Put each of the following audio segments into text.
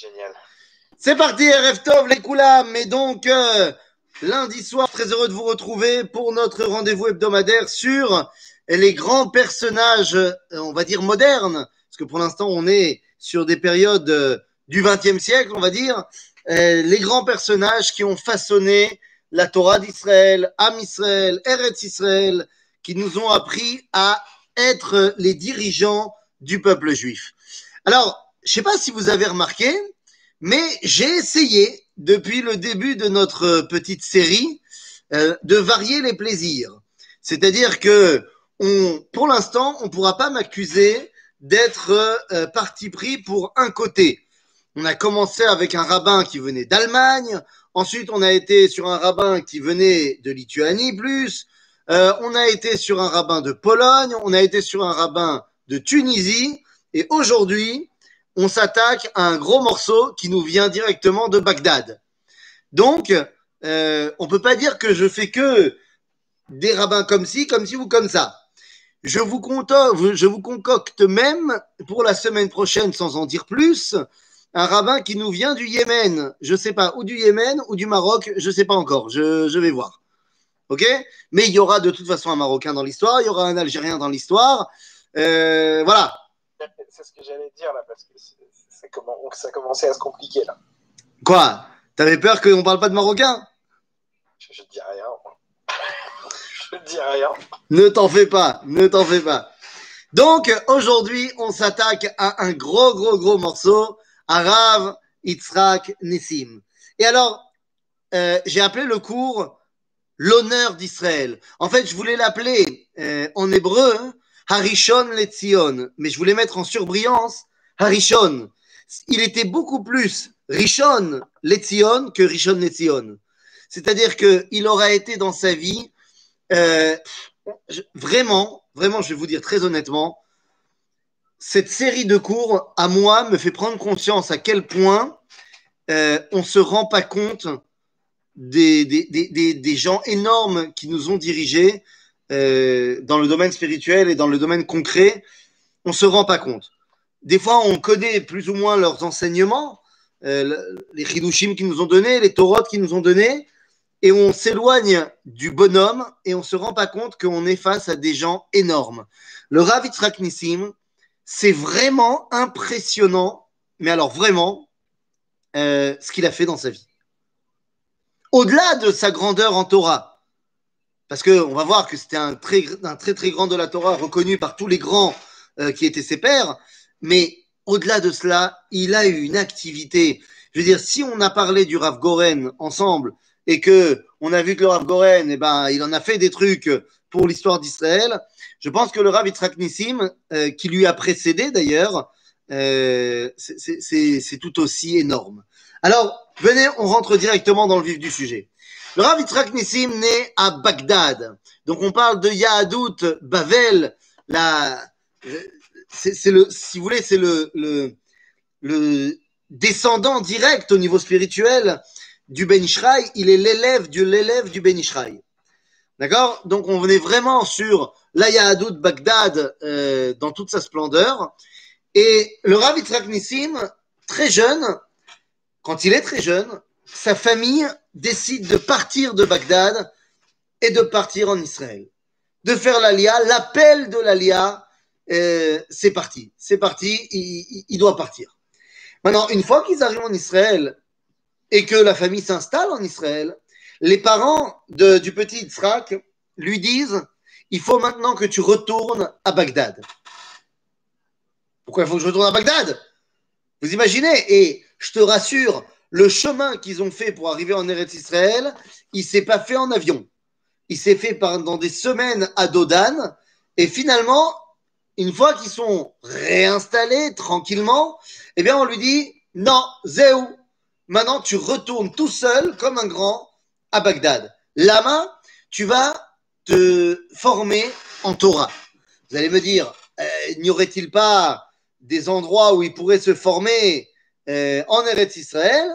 Génial. C'est parti, RF Tov, les Koulam. Et donc, euh, lundi soir, très heureux de vous retrouver pour notre rendez-vous hebdomadaire sur les grands personnages, euh, on va dire modernes, parce que pour l'instant, on est sur des périodes euh, du XXe siècle, on va dire, les grands personnages qui ont façonné la Torah d'Israël, Am Israël, Eretz Israël, qui nous ont appris à être les dirigeants du peuple juif. Alors, je sais pas si vous avez remarqué, mais j'ai essayé depuis le début de notre petite série euh, de varier les plaisirs. C'est-à-dire que pour l'instant, on ne pourra pas m'accuser d'être euh, parti pris pour un côté. On a commencé avec un rabbin qui venait d'Allemagne, ensuite on a été sur un rabbin qui venait de Lituanie plus, euh, on a été sur un rabbin de Pologne, on a été sur un rabbin de Tunisie, et aujourd'hui, on s'attaque à un gros morceau qui nous vient directement de Bagdad. Donc, euh, on peut pas dire que je fais que des rabbins comme ci, comme ci ou comme ça. Je vous, concocte, je vous concocte même pour la semaine prochaine, sans en dire plus, un rabbin qui nous vient du Yémen. Je sais pas, ou du Yémen ou du Maroc, je sais pas encore. Je, je vais voir. Ok? Mais il y aura de toute façon un Marocain dans l'histoire, il y aura un Algérien dans l'histoire. Euh, voilà. C'est ce que j'allais dire là, parce que ça, comment, ça commençait à se compliquer là. Quoi? T'avais peur qu'on parle pas de Marocain je, je dis rien. je dis rien. Ne t'en fais pas, ne t'en fais pas. Donc aujourd'hui, on s'attaque à un gros, gros, gros morceau, Arav Yitzhak Nissim. Et alors, euh, j'ai appelé le cours l'honneur d'Israël. En fait, je voulais l'appeler euh, en hébreu Harishon Letzion, mais je voulais mettre en surbrillance Harishon. Il était beaucoup plus Rishon Letzion que Rishon Letzion. C'est-à-dire qu'il aura été dans sa vie euh, vraiment, vraiment, je vais vous dire très honnêtement, cette série de cours, à moi, me fait prendre conscience à quel point euh, on ne se rend pas compte des, gens énormes qui nous ont dirigés euh, dans le domaine spirituel et dans le domaine concret. On ne se rend pas compte. Des fois, on connaît plus ou moins leurs enseignements, euh, les chidushim qu'ils nous ont donnés, les Torot qu'ils nous ont donnés, et on s'éloigne du bonhomme et on se rend pas compte qu'on est face à des gens énormes. Le Rav Yitzhak Nissim, c'est vraiment impressionnant, mais alors vraiment, euh, ce qu'il a fait dans sa vie. Au-delà de sa grandeur en Torah, parce qu'on va voir que c'était un très, un très très grand de la Torah, reconnu par tous les grands euh, qui étaient ses pères, mais au-delà de cela, il a eu une activité. Je veux dire, si on a parlé du Rav Goren ensemble, et que on a vu que le Rav Goren, eh ben, il en a fait des trucs pour l'histoire d'Israël. Je pense que le Rav Yitzhak Nissim, euh, qui lui a précédé d'ailleurs, euh, c'est tout aussi énorme. Alors, venez, on rentre directement dans le vif du sujet. Le Rav Yitzhak Nissim naît à Bagdad. Donc, on parle de Yahadout, Bavel, la, c'est le, si vous voulez, c'est le, descendant direct au niveau spirituel du Ben Ishraï, il est l'élève de l'élève du Ben Ishraï. D'accord? Donc on venait vraiment sur l'Ayahadout Bagdad euh, dans toute sa splendeur. Et le Rav Yitzhak Nissim, très jeune, quand il est très jeune, sa famille décide de partir de Bagdad et de partir en Israël. De faire l'Alia, l'appel de l'Alia, euh, c'est parti. C'est parti, il, doit partir. Maintenant, une fois qu'ils arrivent en Israël, et que la famille s'installe en Israël, les parents du petit Yitzhak lui disent il faut maintenant que tu retournes à Bagdad. Pourquoi il faut que je retourne à Bagdad? Vous imaginez? Et je te rassure, le chemin qu'ils ont fait pour arriver en Eretz Israël, il s'est pas fait en avion. Il s'est fait pendant des semaines à Dodan. Et finalement, une fois qu'ils sont réinstallés tranquillement, eh bien, on lui dit non, Zéou, Maintenant, tu retournes tout seul, comme un grand, à Bagdad. Lama, tu vas te former en Torah. Vous allez me dire, euh, n'y aurait-il pas des endroits où il pourrait se former euh, en Eretz Israël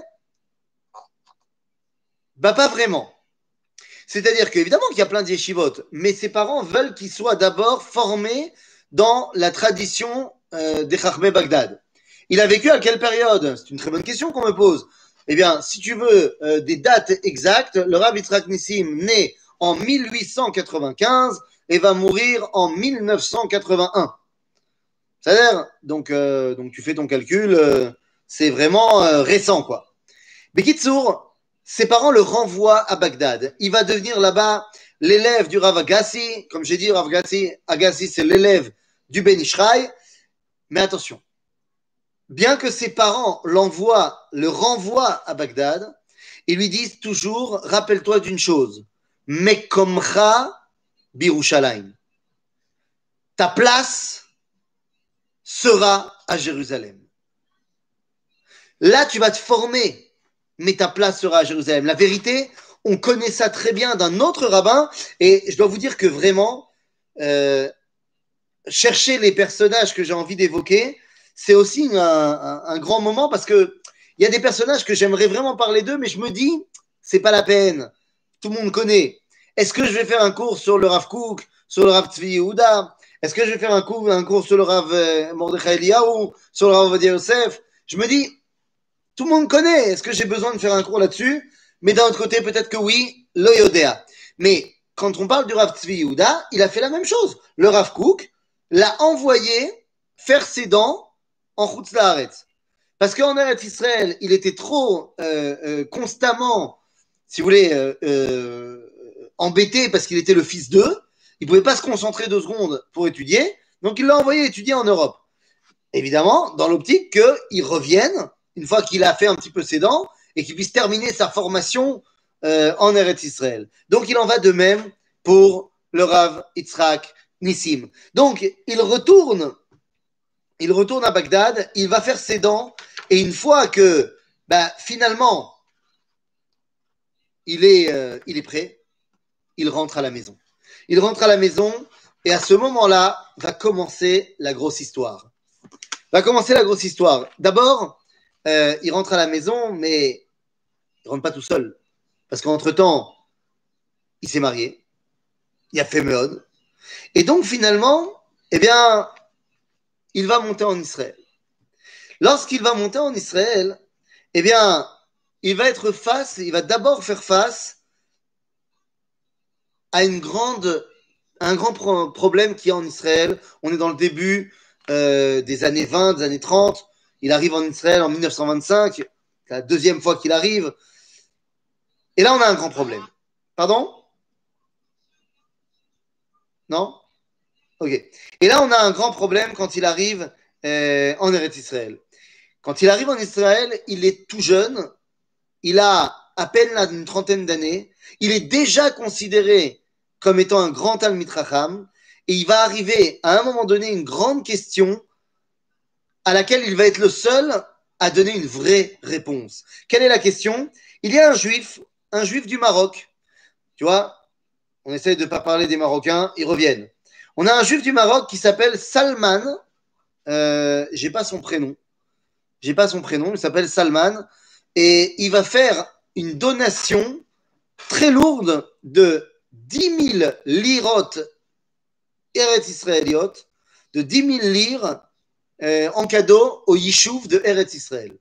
Bah, pas vraiment. C'est-à-dire qu'évidemment qu'il y a plein de yeshivot, mais ses parents veulent qu'il soit d'abord formé dans la tradition euh, des Chachmé Bagdad. Il a vécu à quelle période? C'est une très bonne question qu'on me pose. Eh bien, si tu veux euh, des dates exactes, le Rav Yitzhak Nissim naît en 1895 et va mourir en 1981. C'est-à-dire, donc, euh, donc tu fais ton calcul, c'est vraiment récent, quoi. Bekitsour, ses parents le renvoient à Bagdad. Il va devenir là-bas l'élève du Rav Agassi. Comme j'ai dit, Rav Agassi, Agassi c'est l'élève du Ben Ishraï. Mais attention, bien que ses parents l'envoient, le renvoient à Bagdad, ils lui disent toujours, rappelle-toi d'une chose, Mekomcha Birushalayim. Ta place sera à Jérusalem. Là, tu vas te former, mais ta place sera à Jérusalem. La vérité, on connaît ça très bien d'un autre rabbin, et je dois vous dire que vraiment, euh, chercher les personnages que j'ai envie d'évoquer, c'est aussi un, grand moment parce que il y a des personnages que j'aimerais vraiment parler d'eux, mais je me dis, c'est pas la peine. Tout le monde connaît. Est-ce que je vais faire un cours sur le Rav Kook, sur le Rav Tzvi Yehuda? Est-ce que je vais faire un cours, un cours sur le Rav euh, Mordechai Eliyahu, sur le Rav Yosef? Je me dis, tout le monde connaît. Est-ce que j'ai besoin de faire un cours là-dessus? Mais d'un autre côté, peut-être que oui, l'Oyodea. Mais quand on parle du Rav Tzvi il a fait la même chose. Le Rav Kook l'a envoyé faire ses dents en Chutz Parce qu'en Eretz Israël, il était trop euh, euh, constamment, si vous voulez, euh, embêté parce qu'il était le fils d'eux. Il ne pouvait pas se concentrer deux secondes pour étudier. Donc il l'a envoyé étudier en Europe. Évidemment, dans l'optique qu'il revienne, une fois qu'il a fait un petit peu ses dents, et qu'il puisse terminer sa formation en Eretz Israël. Donc il en va de même pour le Rav Yitzhak Nissim. Donc il retourne il retourne à Bagdad, il va faire ses dents, et une fois que bah, finalement il est, euh, il est prêt, il rentre à la maison. Il rentre à la maison, et à ce moment-là va commencer la grosse histoire. Va commencer la grosse histoire. D'abord, euh, il rentre à la maison, mais il rentre pas tout seul. Parce qu'entre-temps, il s'est marié, il a fait Meod. Et donc finalement, eh bien, il va monter en Israël. Lorsqu'il va monter en Israël, eh bien, il va être face, il va d'abord faire face à une grande, un grand problème qui est en Israël. On est dans le début euh, des années 20, des années 30. Il arrive en Israël en 1925. C'est la deuxième fois qu'il arrive. Et là, on a un grand problème. Pardon? Non? Ok. Et là, on a un grand problème quand il arrive euh, en Eretz Israël. Quand il arrive en Israël, il est tout jeune, il a à peine une trentaine d'années, il est déjà considéré comme étant un grand Talmid Racham, et il va arriver à un moment donné une grande question à laquelle il va être le seul à donner une vraie réponse. Quelle est la question? Il y a un juif, un juif du Maroc, tu vois, on essaie de ne pas parler des Marocains, ils reviennent. On a un juif du Maroc qui s'appelle Salman. Euh, j'ai pas son prénom. J'ai pas son prénom. Il s'appelle Salman et il va faire une donation très lourde de 10 000 lirotes Eretz Israéliot, de 10 000 lires euh, en cadeau au Yishuv de Eretz Israël.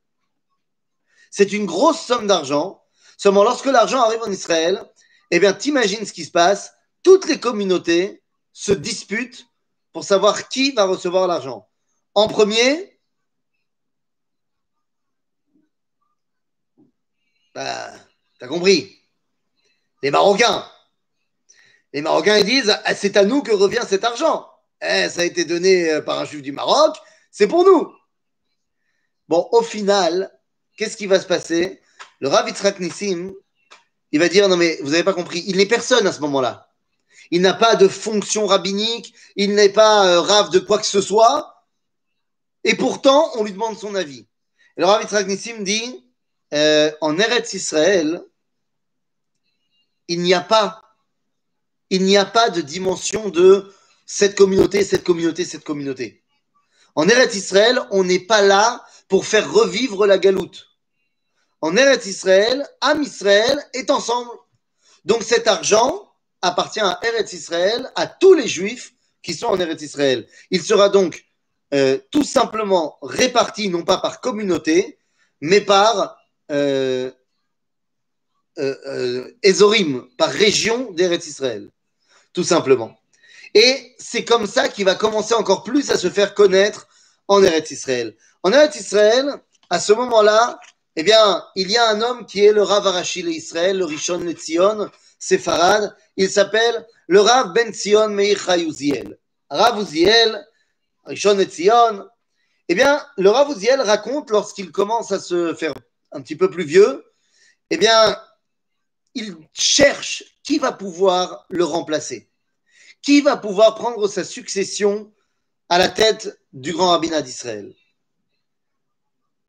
C'est une grosse somme d'argent. Seulement, lorsque l'argent arrive en Israël, eh bien, t'imagines ce qui se passe. Toutes les communautés se disputent pour savoir qui va recevoir l'argent. En premier, bah, t'as compris, les Marocains. Les Marocains ils disent ah, c'est à nous que revient cet argent. Eh, ça a été donné euh, par un juif du Maroc, c'est pour nous. Bon, au final, qu'est-ce qui va se passer? Le Rav Yitzhak Nissim, il va dire non mais vous n'avez pas compris, il n'est personne à ce moment-là il n'a pas de fonction rabbinique, il n'est pas euh, rave de quoi que ce soit, et pourtant on lui demande son avis. Et le Rav Nissim dit euh, en Eretz Israël, il n'y a pas de dimension de cette communauté, cette communauté, cette communauté. En Eretz Israël, on n'est pas là pour faire revivre la galoute. En Eretz Israël, Am Israël est ensemble. Donc cet argent, appartient à Eretz Israël, à tous les juifs qui sont en Eretz Israël. Il sera donc euh, tout simplement répartis, non pas par communauté, mais par euh, euh, par région d'Eretz Israël, tout simplement. Et c'est comme ça qu'il va commencer encore plus à se faire connaître en Eretz Israël. En Eretz Israël, à ce moment-là, eh bien, il y a un homme qui est le Rav Arachil Israël, le Rishon Letzion, Sepharad. Il s'appelle le Rav Ben Zion Meir Chayuziel. Rav Uziel, Rishon Letzion. Eh bien, le Rav Uziel raconte lorsqu'il commence à se faire un petit peu plus vieux, eh bien, il cherche qui va pouvoir le remplacer. Qui va pouvoir prendre sa succession à la tête du grand rabbinat d'Israël?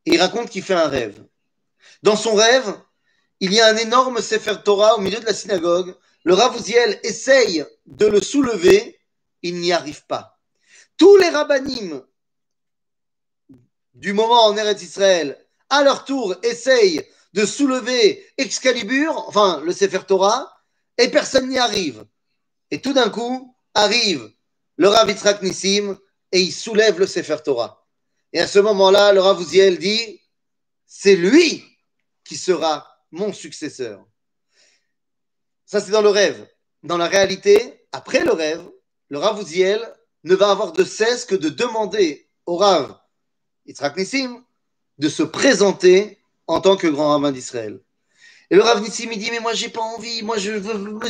Il raconte qu'il fait un rêve. Dans son rêve, il y a un énorme Sefer Torah au milieu de la synagogue. Le Ravouziel essaye de le soulever, il n'y arrive pas. Tous les rabbinim du moment en Eretz Israël, à leur tour, essayent de soulever Excalibur, enfin le Sefer Torah, et personne n'y arrive. Et tout d'un coup, arrive le Rav Yitzhak Nissim et il soulève le Sefer Torah. Et à ce moment-là, le Ravouziel dit, c'est lui qui sera mon successeur. Ça, c'est dans le rêve. Dans la réalité, après le rêve, le Rav Uziel ne va avoir de cesse que de demander au Rav Yitzhak Nissim de se présenter en tant que grand rabbin d'Israël. Et le Rav Nissim, il dit, mais moi, j'ai pas envie, moi, je veux,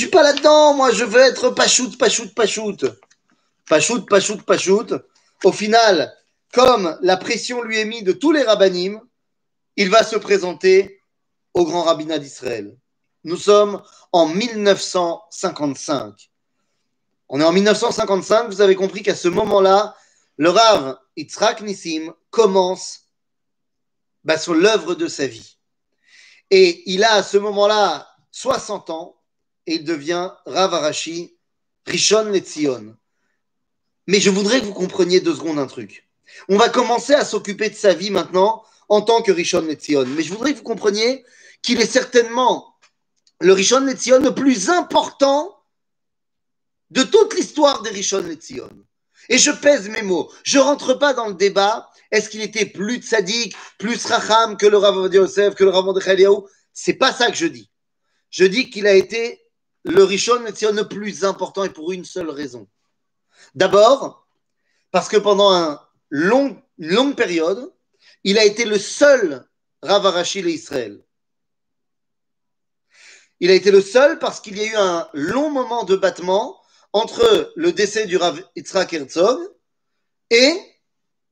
suis pas là-dedans, moi, je veux être pachout, pachout, pachout. Pachout, pachout, pachout. Au final, comme la pression lui est mise de tous les rabbinim, il va se présenter au grand rabbinat d'Israël. Nous sommes en 1955. On est en 1955, vous avez compris qu'à ce moment-là, le Rav Yitzhak Nissim commence bah, sur l'œuvre de sa vie. Et il a à ce moment-là 60 ans et il devient Rav Arashi Rishon Letzion. Mais je voudrais que vous compreniez deux secondes un truc. On va commencer à s'occuper de sa vie maintenant en tant que Rishon Letzion. Mais je voudrais que vous compreniez qu'il est certainement le Rishon Letzion le plus important de toute l'histoire des Rishon Letzion. Et je pèse mes mots. Je rentre pas dans le débat. Est-ce qu'il était plus tzaddik, plus racham que le Rav Yosef, que le Rav Ce C'est pas ça que je dis. Je dis qu'il a été le Rishon le plus important et pour une seule raison. D'abord, parce que pendant une longue période, il a été le seul Rav Arachil Israël. Il a été le seul parce qu'il y a eu un long moment de battement entre le décès du Rav Yitzhak Herzog et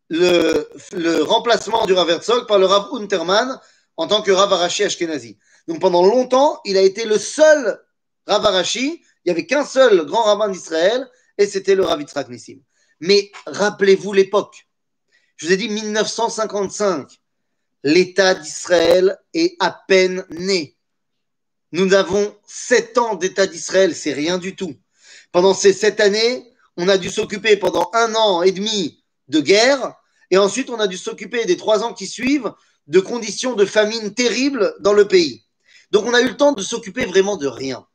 le, remplacement du Rav Herzog par le Rav Unterman en tant que Rav Arashi Ashkenazi. Donc pendant longtemps, il a été le seul Rav Arashi. Il n'y avait qu'un seul grand rabbin d'Israël et c'était le Rav Yitzhak Nissim. Mais rappelez-vous l'époque. Je vous ai dit 1955. L'État d'Israël est à peine né. Nous avons sept ans d'État d'Israël, c'est rien du tout. Pendant ces sept années, on a dû s'occuper pendant un an et demi de guerre, et ensuite on a dû s'occuper des trois ans qui suivent de conditions de famine terribles dans le pays. Donc on a eu le temps de s'occuper vraiment de rien.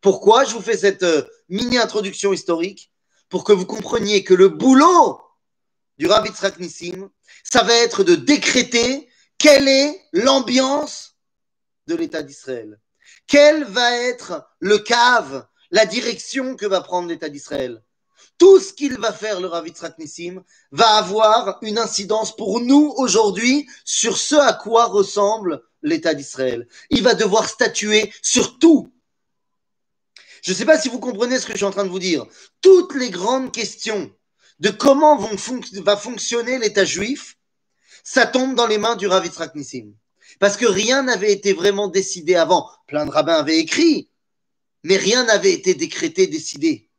Pourquoi je vous fais cette euh, mini-introduction historique? Pour que vous compreniez que le boulot du Rabbi Tzrak Nissim, ça va être de décréter quelle est l'ambiance de l'État d'Israël. Quel va être le cave, la direction que va prendre l'État d'Israël. Tout ce qu'il va faire, le Tzrak Nissim, va avoir une incidence pour nous aujourd'hui sur ce à quoi ressemble l'État d'Israël. Il va devoir statuer sur tout. Je ne sais pas si vous comprenez ce que je suis en train de vous dire. Toutes les grandes questions de comment va fonctionner l'État juif, ça tombe dans les mains du Rav Nissim. Parce que rien n'avait été vraiment décidé avant. Plein de rabbins avaient écrit, mais rien n'avait été décrété, décidé.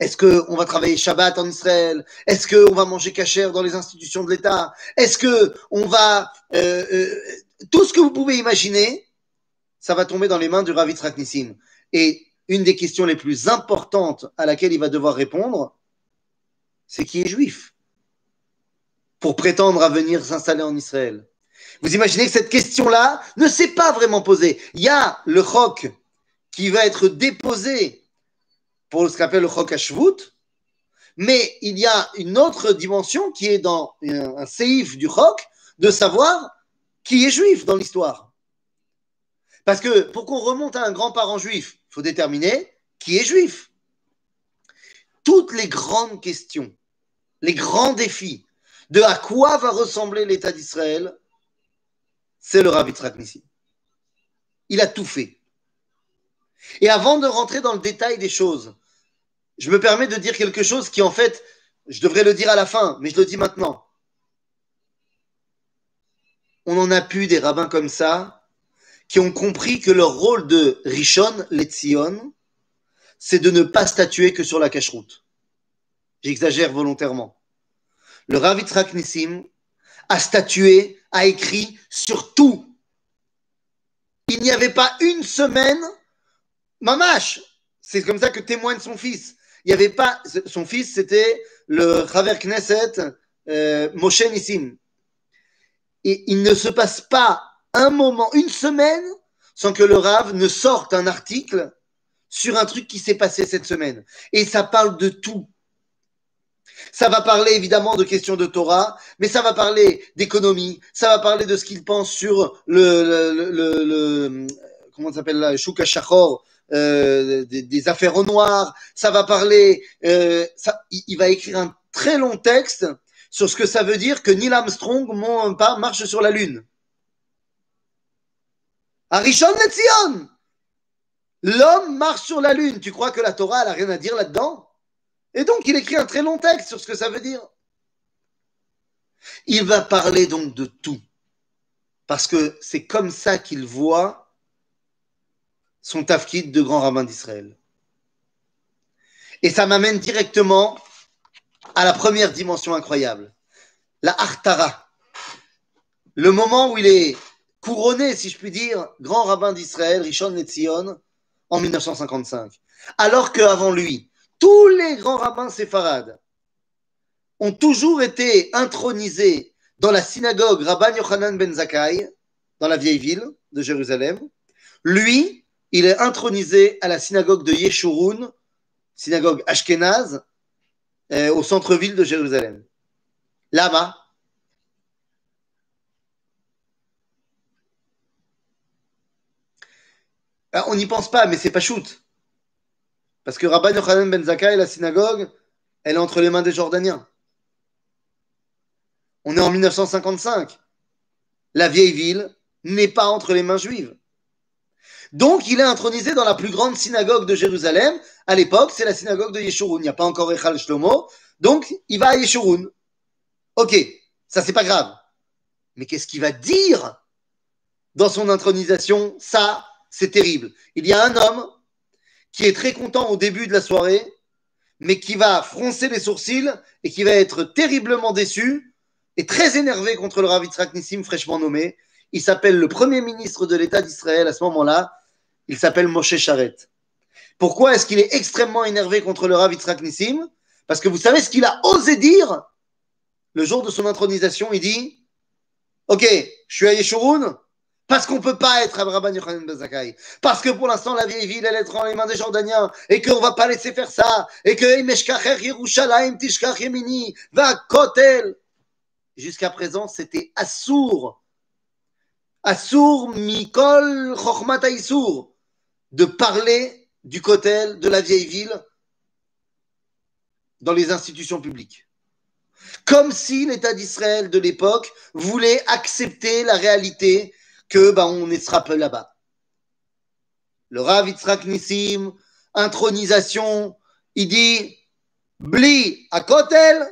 Est-ce qu'on va travailler Shabbat en Israël? Est-ce qu'on va manger cachère dans les institutions de l'État? Est-ce qu'on va... Euh, euh, tout ce que vous pouvez imaginer, ça va tomber dans les mains du Rav Yitzhak. Et une des questions les plus importantes à laquelle il va devoir répondre, c'est qui est juif pour prétendre à venir s'installer en Israël? Vous imaginez que cette question-là ne s'est pas vraiment posée. Il y a le chok qui va être déposé pour ce qu'on appelle le chok Shvut, Mais il y a une autre dimension qui est dans un, un séif du roc, de savoir qui est juif dans l'histoire. Parce que pour qu'on remonte à un grand-parent juif, il faut déterminer qui est juif. Toutes les grandes questions, les grands défis de à quoi va ressembler l'État d'Israël, c'est le Rav Yitzhak. Il a tout fait. Et avant de rentrer dans le détail des choses, je me permets de dire quelque chose qui, en fait, je devrais le dire à la fin, mais je le dis maintenant. On en a pu des rabbins comme ça qui ont compris que leur rôle de Rishon Letzion, c'est de ne pas statuer que sur la cache-route. J'exagère volontairement. Le Rav Nissim a statué, a écrit sur tout. Il n'y avait pas une semaine, mamash, c'est comme ça que témoigne son fils. Il n'y avait pas, son fils c'était le Raver Knesset euh, Moshe Nissim. Et il ne se passe pas un moment, une semaine, sans que le Rav ne sorte un article sur un truc qui s'est passé cette semaine. Et ça parle de tout. Ça va parler évidemment de questions de Torah, mais ça va parler d'économie, ça va parler de ce qu'il pense sur le, le, comment s'appelle là, Shuka Shachor, euh, des, affaires au noir, ça va parler, euh, il, va écrire un très long texte sur ce que ça veut dire que Neil Armstrong marche sur la Lune. Arishon Netzion L'homme marche sur la Lune. Tu crois que la Torah, elle a rien à dire là-dedans? Et donc, il écrit un très long texte sur ce que ça veut dire. Il va parler donc de tout. Parce que c'est comme ça qu'il voit son tafkid de grand rabbin d'Israël. Et ça m'amène directement à la première dimension incroyable, la Artara. Le moment où il est couronné, si je puis dire, grand rabbin d'Israël, Rishon Netzion, en 1955. Alors qu'avant lui, tous les grands rabbins séfarades ont toujours été intronisés dans la synagogue Rabban Yochanan ben Zakkai, dans la vieille ville de Jérusalem. Lui, il est intronisé à la synagogue de Yeshurun, synagogue ashkénaze, euh, au centre-ville de Jérusalem. Là-bas, Ah, on n'y pense pas, mais c'est pas shoot. Parce que Rabban Yochanan ben Zakkai, la synagogue, elle est entre les mains des Jordaniens. On est en 1955. La vieille ville n'est pas entre les mains juives. Donc, il est intronisé dans la plus grande synagogue de Jérusalem. À l'époque, c'est la synagogue de Yeshurun. Il n'y a pas encore Echal Shlomo. Donc, il va à Yeshurun. Ok, ça, c'est pas grave. Mais qu'est-ce qu'il va dire dans son intronisation? Ça, c'est terrible. Il y a un homme qui est très content au début de la soirée, mais qui va froncer les sourcils et qui va être terriblement déçu et très énervé contre le Rav Nissim, fraîchement nommé. Il s'appelle le premier ministre de l'État d'Israël à ce moment-là. Il s'appelle Moshe Charet. Pourquoi est-ce qu'il est extrêmement énervé contre le Rav Yitzhak Parce que vous savez ce qu'il a osé dire le jour de son intronisation? Il dit Ok, je suis à Yeshurun, parce qu'on ne peut pas être Rabban Yochanan Ben Zakkai. Parce que pour l'instant, la vieille ville, elle est dans les mains des Jordaniens. Et qu'on ne va pas laisser faire ça. Et que va Kotel. Jusqu'à présent, c'était Assour. Assour Mikol Chochmat Aïsour. De parler du Kotel, de la vieille ville, dans les institutions publiques. Comme si l'État d'Israël de l'époque voulait accepter la réalité que bah, on peu là-bas. Le Rav Yitzhak intronisation, il dit Bli à Kotel,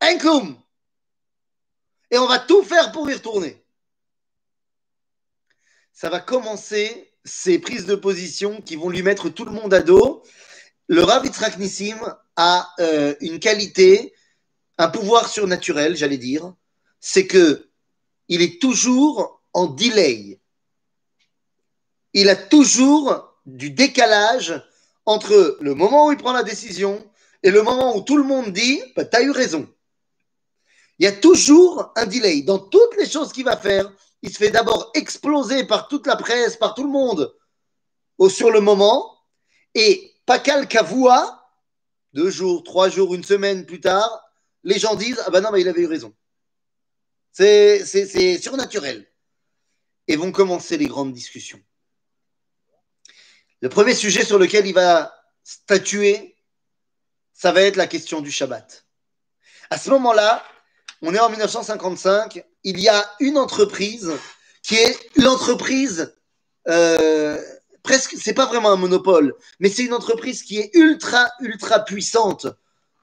Enklum. Et on va tout faire pour y retourner. Ça va commencer ces prises de position qui vont lui mettre tout le monde à dos. Le Rav Yitzhak a euh, une qualité, un pouvoir surnaturel, j'allais dire, c'est que il est toujours en delay. Il a toujours du décalage entre le moment où il prend la décision et le moment où tout le monde dit bah, Tu as eu raison. Il y a toujours un delay. Dans toutes les choses qu'il va faire, il se fait d'abord exploser par toute la presse, par tout le monde au, sur le moment. Et Pakal Kavua, deux jours, trois jours, une semaine plus tard, les gens disent Ah ben non, mais il avait eu raison. C'est surnaturel. Et vont commencer les grandes discussions. Le premier sujet sur lequel il va statuer, ça va être la question du Shabbat. À ce moment-là, on est en 1955, il y a une entreprise qui est l'entreprise, euh, presque, c'est pas vraiment un monopole, mais c'est une entreprise qui est ultra, ultra puissante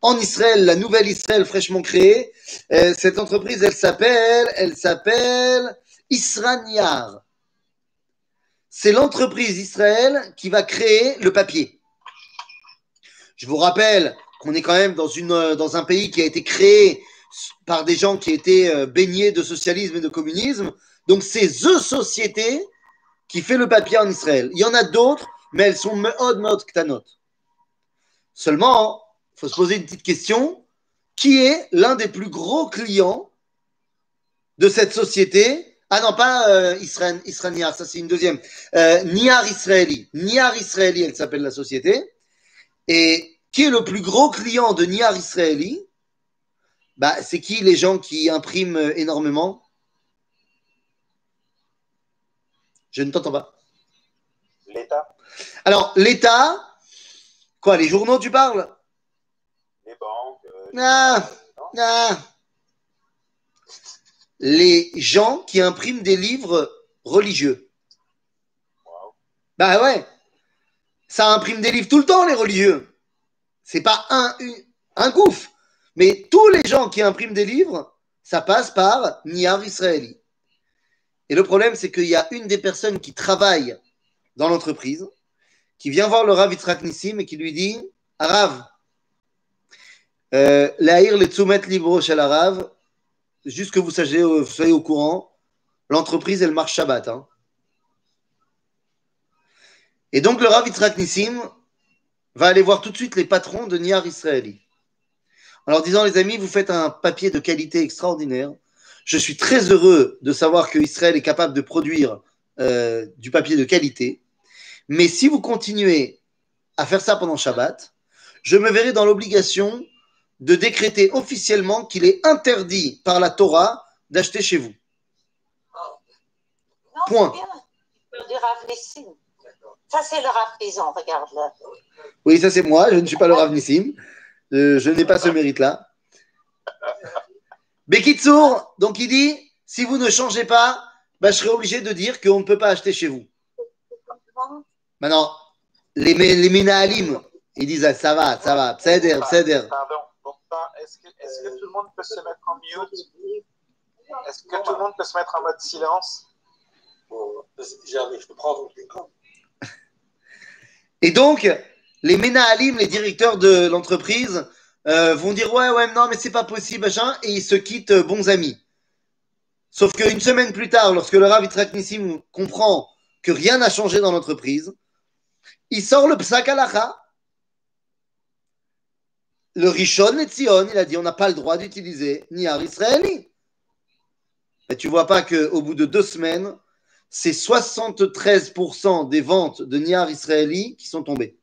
en Israël, la nouvelle Israël fraîchement créée. Euh, cette entreprise, elle s'appelle, elle s'appelle. C'est l'entreprise Israël qui va créer le papier. Je vous rappelle qu'on est quand même dans, une, dans un pays qui a été créé par des gens qui étaient euh, baignés de socialisme et de communisme. Donc c'est The Société qui fait le papier en Israël. Il y en a d'autres, mais elles sont meod meod ktanot. Seulement, il faut se poser une petite question. Qui est l'un des plus gros clients de cette société? Ah non, pas euh, Israël, Niar, ça c'est une deuxième. Euh, Niar Israeli. Niar Israeli, elle s'appelle la société. Et qui est le plus gros client de Niar Israeli bah, C'est qui les gens qui impriment énormément? Je ne t'entends pas. L'État. Alors, l'État, quoi, les journaux, tu parles? Les banques. Euh, ah, ah. Les gens qui impriment des livres religieux. Wow. Bah ouais. Ça imprime des livres tout le temps, les religieux. C'est pas un, un gouffre. Mais tous les gens qui impriment des livres, ça passe par Niar Israeli. Et le problème, c'est qu'il y a une des personnes qui travaille dans l'entreprise qui vient voir le Rav Yitzhak Nissim et qui lui dit Rav, euh, l'Aïr le Tzumet Libro chez la Rav, juste que vous, sachiez, euh, soyez au courant, l'entreprise, elle marche Shabbat. Hein. Et donc, le Rav Yitzhak Nissim va aller voir tout de suite les patrons de Niar Israeli. En leur disant, les amis, vous faites un papier de qualité extraordinaire. Je suis très heureux de savoir que Israël est capable de produire euh, du papier de qualité. Mais si vous continuez à faire ça pendant Shabbat, je me verrai dans l'obligation de décréter officiellement qu'il est interdit par la Torah d'acheter chez vous. Point. Ça, c'est le Rav regarde-le. Oui, ça, c'est moi. Je ne suis pas le Rav Nissim. Euh, je n'ai pas ce mérite-là. Bekitsour, donc il dit si vous ne changez pas, bah, je serai obligé de dire qu'on ne peut pas acheter chez vous. Maintenant, les, les ils disent ça va, ça va, Pseder, Pseder. Pardon, est-ce que, est que, tout le monde peut se mettre en mute? Est-ce que tout le monde peut se mettre en mode silence? J'arrive, je peux prendre Et donc, les Menahalim, les directeurs de l'entreprise, euh, vont dire ouais, ouais, non, mais c'est pas possible, machin, et ils se quittent euh, bons amis. Sauf qu'une semaine plus tard, lorsque le Rav Nissim comprend que rien n'a changé dans l'entreprise, il sort le Psak Alacha. Le Rishon et Tzion, il a dit on n'a pas le droit d'utiliser Niar Israeli. Et tu vois pas qu'au bout de deux semaines, c'est 73% des ventes de Niar Israeli qui sont tombées.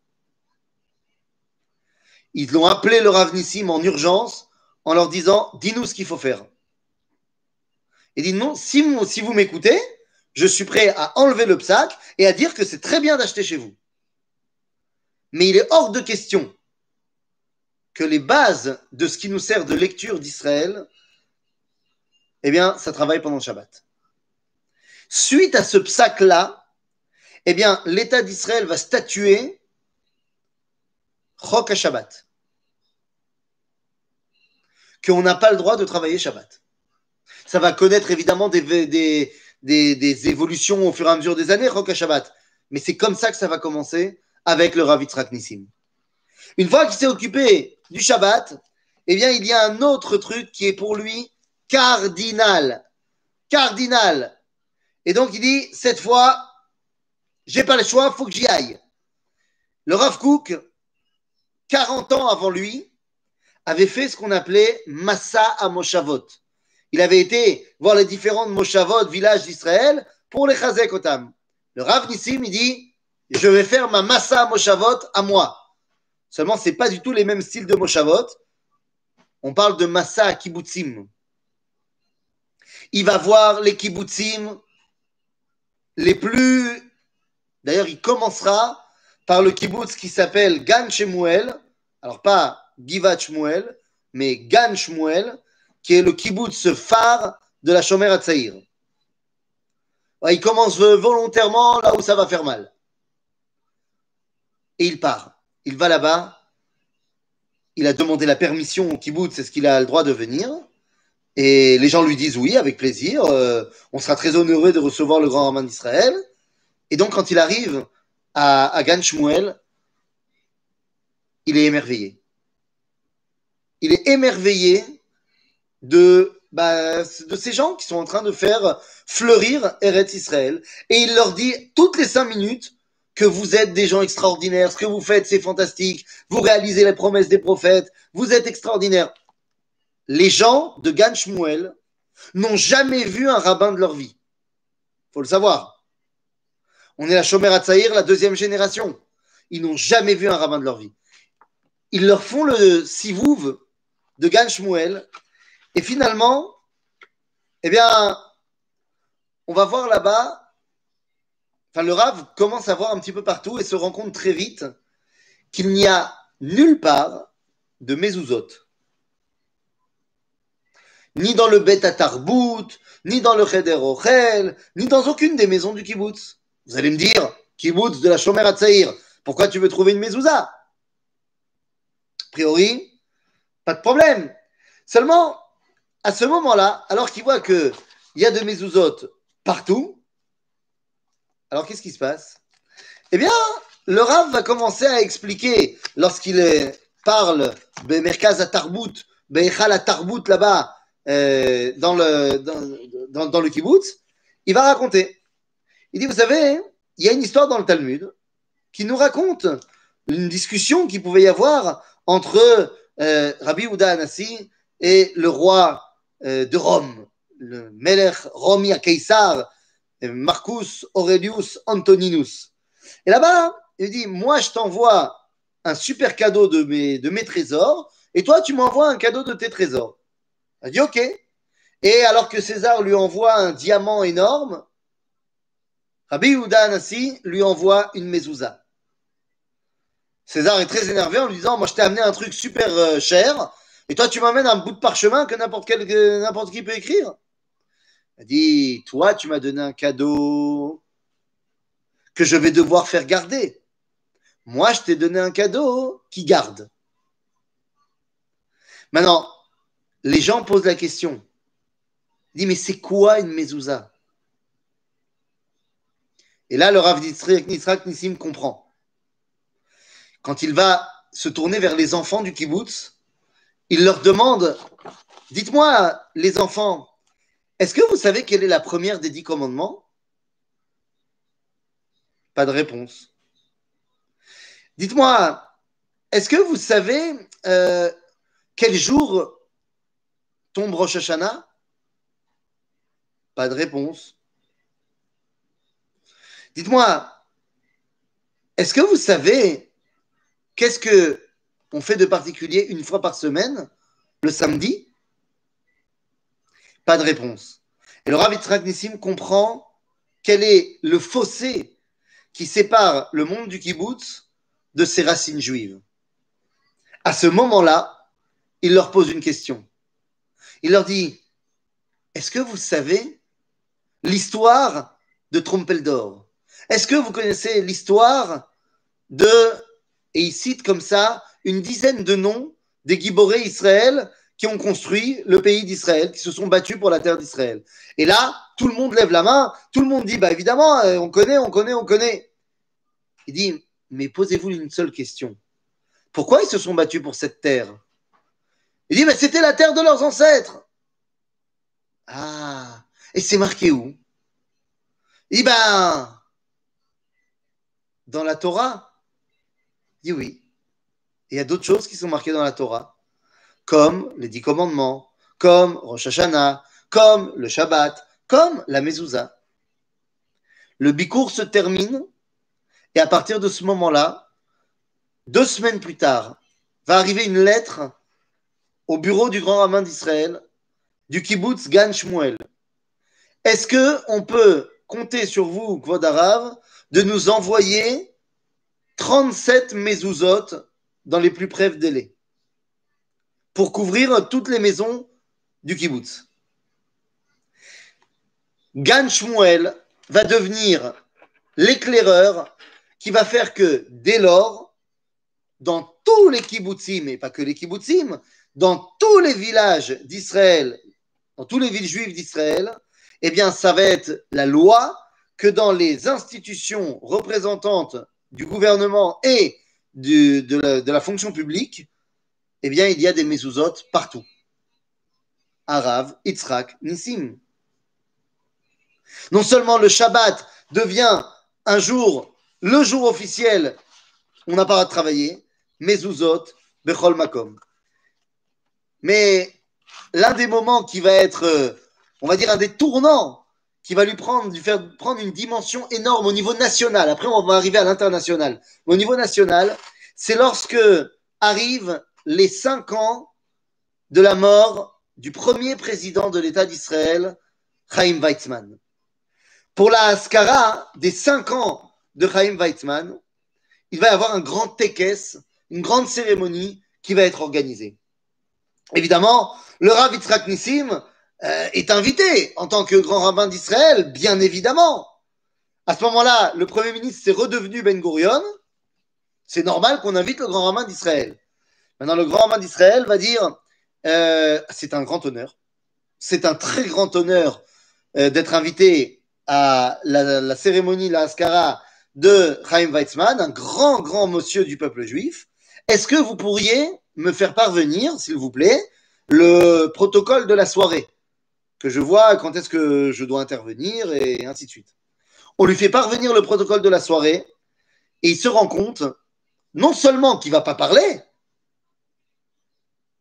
Ils l'ont appelé le Rav Nissim en urgence en leur disant Dis-nous ce qu'il faut faire. Et dit Non, si, si vous m'écoutez, je suis prêt à enlever le psac et à dire que c'est très bien d'acheter chez vous. Mais il est hors de question que les bases de ce qui nous sert de lecture d'Israël, eh bien, ça travaille pendant le Shabbat. Suite à ce psac-là, eh bien, l'État d'Israël va statuer Chok Shabbat. Qu'on n'a pas le droit de travailler Shabbat. Ça va connaître évidemment des, évolutions au fur et à mesure des années, Chok Shabbat. Mais c'est comme ça que ça va commencer avec le Rav Nissim. Une fois qu'il s'est occupé du Shabbat, eh bien, il y a un autre truc qui est pour lui cardinal. Cardinal. Et donc, il dit, cette fois, j'ai pas le choix, faut que j'y aille. Le Rav Kook, 40 ans avant lui, avait fait ce qu'on appelait Massa à Moshavot. Il avait été voir les différentes Moshavot, villages d'Israël, pour les Chazek Otam. Le Rav Nissim, il dit Je vais faire ma Massa à Moshavot à moi. Seulement, ce n'est pas du tout les mêmes styles de Moshavot. On parle de Massa à Kibbutzim. Il va voir les Kibbutzim les plus. D'ailleurs, il commencera par le kibbutz qui s'appelle Gan Shemuel. Alors, pas Givat Shmuel, mais Gan Shmuel, qui est le kibbutz phare de la Shomer Hatzaïr. Il commence volontairement là où ça va faire mal. Et il part. Il va là-bas. Il a demandé la permission au kibbutz, est-ce qu'il a le droit de venir? Et les gens lui disent oui, avec plaisir. Euh, on sera très honoré de recevoir le grand Raman d'Israël. Et donc, quand il arrive à, à Gan Shmuel, il est émerveillé. Il est émerveillé de, bah, de ces gens qui sont en train de faire fleurir Eretz Israël. Et il leur dit toutes les cinq minutes que vous êtes des gens extraordinaires, ce que vous faites, c'est fantastique, vous réalisez les promesses des prophètes, vous êtes extraordinaires. Les gens de Gan Shmuel n'ont jamais vu un rabbin de leur vie. faut le savoir. On est la Shomer Hatzaïr, la deuxième génération. Ils n'ont jamais vu un rabbin de leur vie. Ils leur font le sivouv de Gan Shmuel. Et finalement, eh bien, on va voir là-bas enfin le Rav commence à voir un petit peu partout et se rend compte très vite qu'il n'y a nulle part de mezuzot. Ni dans le Bet Tarbout, ni dans le Cheder Ochel, ni dans aucune des maisons du kibbutz. Vous allez me dire, kibbutz de la Shomer Hatzaïr, pourquoi tu veux trouver une mezouza? Priori, pas de problème. Seulement, à ce moment-là, alors qu'il voit qu'il y a de mezuzot partout, alors, qu'est-ce qui se passe? Eh bien, le Rav va commencer à expliquer, lorsqu'il parle de Merkaz à Tarbout, Bechal à Tarbout là-bas, euh, dans, le, dans, dans, le kibbutz, il va raconter. Il dit, vous savez, il y a une histoire dans le Talmud qui nous raconte une discussion qui pouvait y avoir entre euh, Rabbi Ouda Anassi et le roi euh, de Rome, le Melech Romi à Caesar, Marcus Aurelius Antoninus. Et là-bas, il dit Moi, je t'envoie un super cadeau de mes, de mes trésors, et toi, tu m'envoies un cadeau de tes trésors. Il dit Ok. Et alors que César lui envoie un diamant énorme, Rabbi Yehuda Anassi lui envoie une mezouza. César est très énervé en lui disant Moi, je t'ai amené un truc super euh, cher, et toi, tu m'amènes un bout de parchemin que n'importe qui peut écrire. Elle dit, toi, tu m'as donné un cadeau que je vais devoir faire garder. Moi, je t'ai donné un cadeau qui garde. Maintenant, les gens posent la question. Ils mais c'est quoi une mezouza? Et là, le Rav Nisrak Nissim comprend. Quand il va se tourner vers les enfants du kibbutz, il leur demande, dites-moi, les enfants, est-ce que vous savez quelle est la première des dix commandements? Pas de réponse. Dites-moi, est-ce que vous savez euh, quel jour tombe Rosh Hashanah? Pas de réponse. Dites-moi, est-ce que vous savez qu'est-ce que on fait de particulier une fois par semaine, le samedi? Pas de réponse. Et le Rav Yitzhak Nissim comprend quel est le fossé qui sépare le monde du kibbutz de ses racines juives. À ce moment-là, il leur pose une question. Il leur dit Est-ce que vous savez l'histoire de Trompeldor Est-ce que vous connaissez l'histoire de. Et il cite comme ça une dizaine de noms des Giboré Israël qui ont construit le pays d'Israël, qui se sont battus pour la terre d'Israël. Et là, tout le monde lève la main, tout le monde dit, bah évidemment, euh, on connaît, on connaît, on connaît. Il dit, mais posez-vous une seule question. Pourquoi ils se sont battus pour cette terre? Il dit, mais c'était la terre de leurs ancêtres. Ah, et c'est marqué où? Il dit, ben, dans la Torah. Dit oui. il y a d'autres choses qui sont marquées dans la Torah comme les dix commandements, comme Rosh Hashanah, comme le Shabbat, comme la Mezouza. Le Bikour se termine et à partir de ce moment-là, deux semaines plus tard, va arriver une lettre au bureau du grand rabbin d'Israël, du kibbutz Gan Shmuel. Est-ce que on peut compter sur vous, Kvod Arav, de nous envoyer 37 mezuzot dans les plus brefs délais pour couvrir toutes les maisons du kibbutz. Gan Shmuel va devenir l'éclaireur qui va faire que dès lors, dans tous les kibbutzim, et pas que les kibbutzim, dans tous les villages d'Israël, dans tous les villes juives d'Israël, eh bien, ça va être la loi que dans les institutions représentantes du gouvernement et de, la, fonction publique, eh bien, il y a des mezuzot partout. Arav, Yitzhak, Nissim. Non seulement le Shabbat devient un jour, le jour officiel, on n'a pas de travailler, mezuzot, bechol makom. Mais l'un des moments qui va être, euh, on va dire, un des tournants qui va lui prendre, lui faire prendre une dimension énorme au niveau national. Après, on va arriver à l'international. Au niveau national, c'est lorsque arrivent les cinq ans de la mort du premier président de l'État d'Israël, Chaim Weizmann. Pour la Haskara des cinq ans de Chaim Weizmann, il va y avoir un grand tekes, une grande cérémonie qui va être organisée. Évidemment, le Rav Yitzhak Nissim euh, est invité en tant que grand rabbin d'Israël, bien évidemment. À ce moment-là, le Premier ministre s'est redevenu Ben Gurion. C'est normal qu'on invite le grand rabbin d'Israël. Maintenant, le grand rabbin d'Israël va dire euh, c'est un grand honneur. C'est un très grand honneur euh, d'être invité à la, la cérémonie, la Haskara de Chaim Weizmann, un grand, grand monsieur du peuple juif. Est-ce que vous pourriez me faire parvenir, s'il vous plaît, le protocole de la soirée? Que je vois quand est-ce que je dois intervenir et ainsi de suite. On lui fait parvenir le protocole de la soirée et il se rend compte non seulement qu'il ne va pas parler,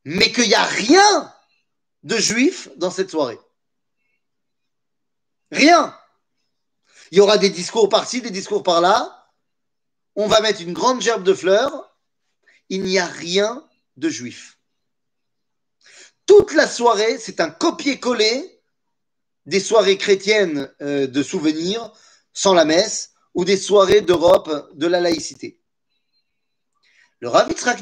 mais qu'il n'y a rien de juif dans cette soirée. Rien. Il y aura des discours par-ci, des discours par-là. On va mettre une grande gerbe de fleurs. Il n'y a rien de juif. Toute la soirée, c'est un copier-coller des soirées chrétiennes euh, de souvenirs sans la messe ou des soirées d'Europe de la laïcité. Le Rav Yitzhak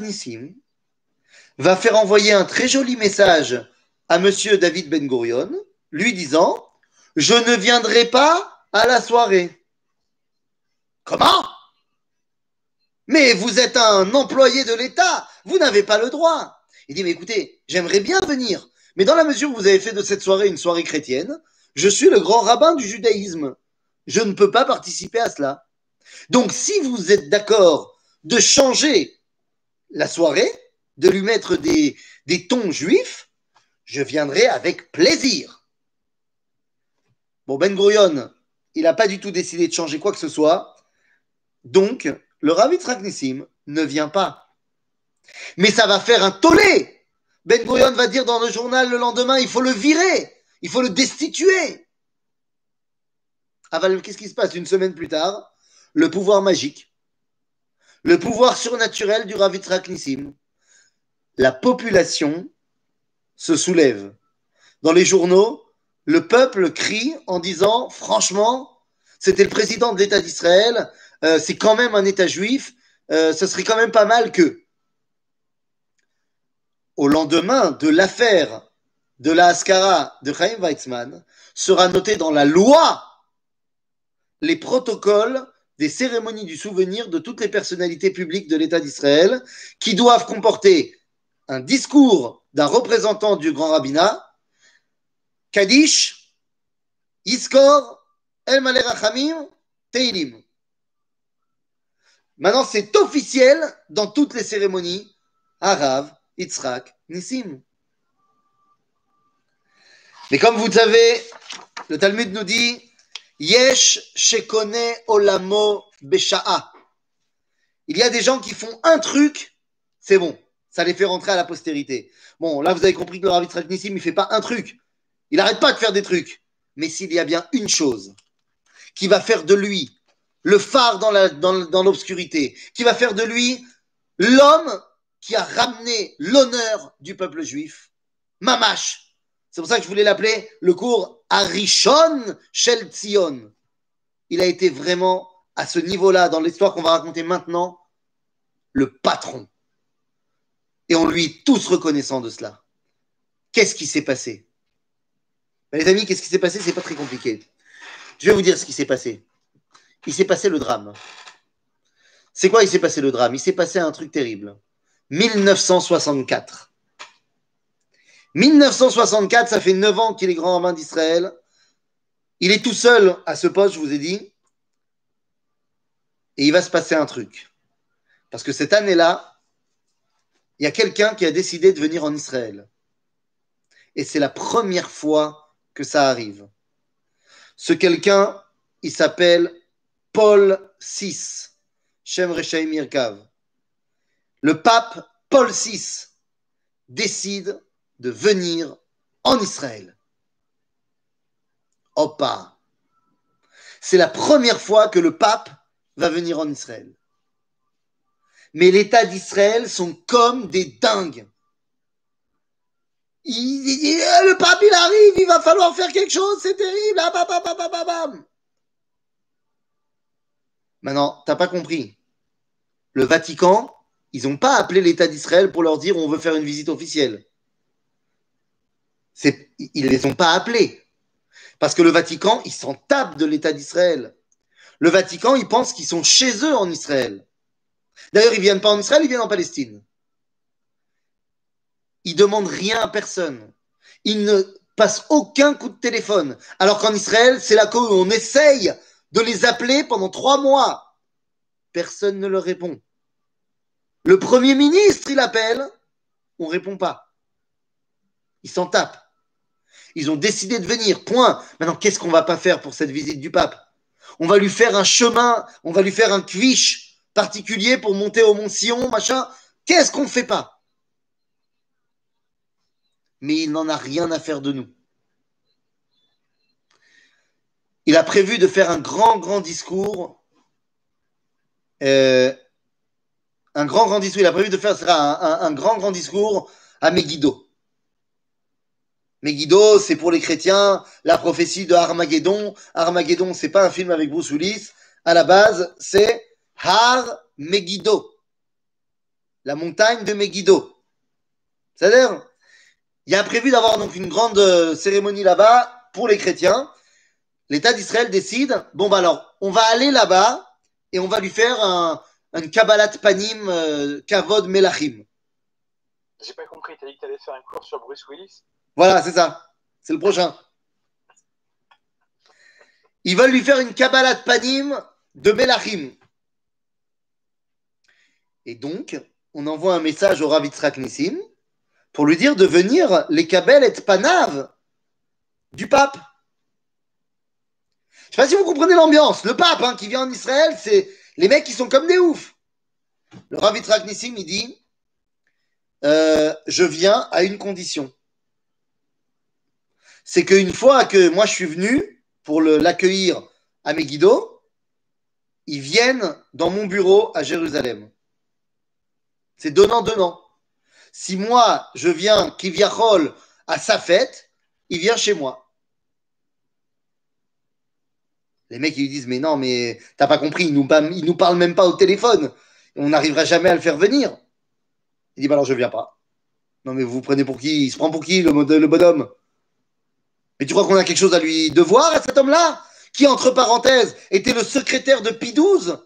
va faire envoyer un très joli message à monsieur David Ben Gurion, lui disant Je ne viendrai pas à la soirée. Comment? Mais vous êtes un employé de l'État, vous n'avez pas le droit. Il dit Mais écoutez, j'aimerais bien venir, mais dans la mesure où vous avez fait de cette soirée une soirée chrétienne, je suis le grand rabbin du judaïsme. Je ne peux pas participer à cela. Donc, si vous êtes d'accord de changer la soirée, de lui mettre des, tons juifs, je viendrai avec plaisir. Bon, Ben Gurion, il n'a pas du tout décidé de changer quoi que ce soit. Donc, le Rav Nissim ne vient pas. Mais ça va faire un tollé. Ben Gurion va dire dans le journal le lendemain, il faut le virer, il faut le destituer. Aval, qu'est-ce qui se passe une semaine plus tard? Le pouvoir magique, le pouvoir surnaturel du Rav Yitzhak Nissim. La population se soulève. Dans les journaux, le peuple crie en disant franchement, c'était le président de l'État d'Israël, euh, c'est quand même un État juif, euh, ce serait quand même pas mal que. Au lendemain de l'affaire de la Haskara de Chaim Weizmann, sera noté dans la loi les protocoles des cérémonies du souvenir de toutes les personnalités publiques de l'État d'Israël qui doivent comporter un discours d'un représentant du grand rabbinat, Kaddish, Iskor, El Malé Rachamim, Teilim. Maintenant, c'est officiel dans toutes les cérémonies, Arav, Yitzhak, Nissim. Mais comme vous le savez, le Talmud nous dit Yesh shekone olamo besha'a. Il y a des gens qui font un truc, c'est bon, ça les fait rentrer à la postérité. Bon, là, vous avez compris que le Rav Nissim, il ne fait pas un truc. Il n'arrête pas de faire des trucs. Mais s'il y a bien une chose qui va faire de lui le phare dans l'obscurité, qui va faire de lui l'homme qui a ramené l'honneur du peuple juif, Mamash. C'est pour ça que je voulais l'appeler le cours Arishon Shel Tzion. Il a été vraiment à ce niveau-là, dans l'histoire qu'on va raconter maintenant, le patron. Et on lui est tous reconnaissant de cela. Qu'est-ce qui s'est passé? Ben, Les amis, qu'est-ce qui s'est passé? C'est pas très compliqué. Je vais vous dire ce qui s'est passé. Il s'est passé le drame. C'est quoi il s'est passé le drame? Il s'est passé un truc terrible. 1964. 1964, ça fait 9 ans qu'il est grand rabbin d'Israël. Il est tout seul à ce poste, je vous ai dit. Et il va se passer un truc. Parce que cette année-là, il y a quelqu'un qui a décidé de venir en Israël. Et c'est la première fois que ça arrive. Ce quelqu'un, il s'appelle Paul VI, Shem Irkav. Le pape Paul VI décide de venir en Israël. Opa. C'est la première fois que le pape va venir en Israël. Mais l'État d'Israël sont comme des dingues. Le pape, il arrive, il va falloir faire quelque chose, c'est terrible. Ah, bam, bam, bam. Maintenant, t'as pas compris. Le Vatican, ils n'ont pas appelé l'État d'Israël pour leur dire on veut faire une visite officielle. Ils ne les ont pas appelés. Parce que le Vatican, ils s'en tapent de l'État d'Israël. Le Vatican, ils pensent qu'ils sont chez eux en Israël. D'ailleurs, ils viennent pas en Israël, ils viennent en Palestine. Ils demandent rien à personne. Ils ne passent aucun coup de téléphone. Alors qu'en Israël, c'est là où on essaye de les appeler pendant trois mois. Personne ne leur répond. Le Premier ministre, il appelle, on répond pas. Ils s'en tapent. Ils ont décidé de venir, point. Maintenant, qu'est-ce qu'on va pas faire pour cette visite du pape? On va lui faire un chemin, on va lui faire un quiche particulier pour monter au Mont Sion, machin. Qu'est-ce qu'on ne fait pas? Mais il n'en a rien à faire de nous. Il a prévu de faire un grand, grand discours. euh, un grand, grand discours. Il a prévu de faire un- un grand, grand discours à Megiddo. Megiddo, c'est pour les chrétiens la prophétie de Armageddon. Armageddon, c'est pas un film avec Bruce Willis. À la base, c'est Har Megiddo, la montagne de Megiddo. C'est-à-dire, il y a prévu d'avoir donc une grande euh, cérémonie là-bas pour les chrétiens. L'État d'Israël décide, bon bah alors, on va aller là-bas et on va lui faire un, un Kabbalat Panim euh, Kavod Melachim. J'ai pas compris, t'as dit que t'allais faire un cours sur Bruce Willis? Voilà, c'est ça. C'est le prochain. Ils veulent lui faire une Kabbalat Panim de Melachim. Et donc, on envoie un message au Rav Yitzhak Nissim pour lui dire de venir les Kabel et Panav du pape. Je sais pas si vous comprenez l'ambiance. Le pape hein, qui vient en Israël, c'est les mecs qui sont comme des oufs. Le Rav Yitzhak Nissim, il dit euh, Je viens à une condition. C'est qu'une fois que moi je suis venu pour l'accueillir à Megiddo, ils viennent dans mon bureau à Jérusalem. C'est donnant-donnant. Si moi, je viens, Kiviachol, à sa fête, il vient chez moi. Les mecs, ils lui disent, mais non, mais t'as pas compris, il nous, il nous parle même pas au téléphone. On n'arrivera jamais à le faire venir. Il dit, bah alors je viens pas. Non, mais vous vous prenez pour qui? Il se prend pour qui, le, le bonhomme? Mais tu crois qu'on a quelque chose à lui devoir à cet homme-là? Qui, entre parenthèses, était le secrétaire de Pi 12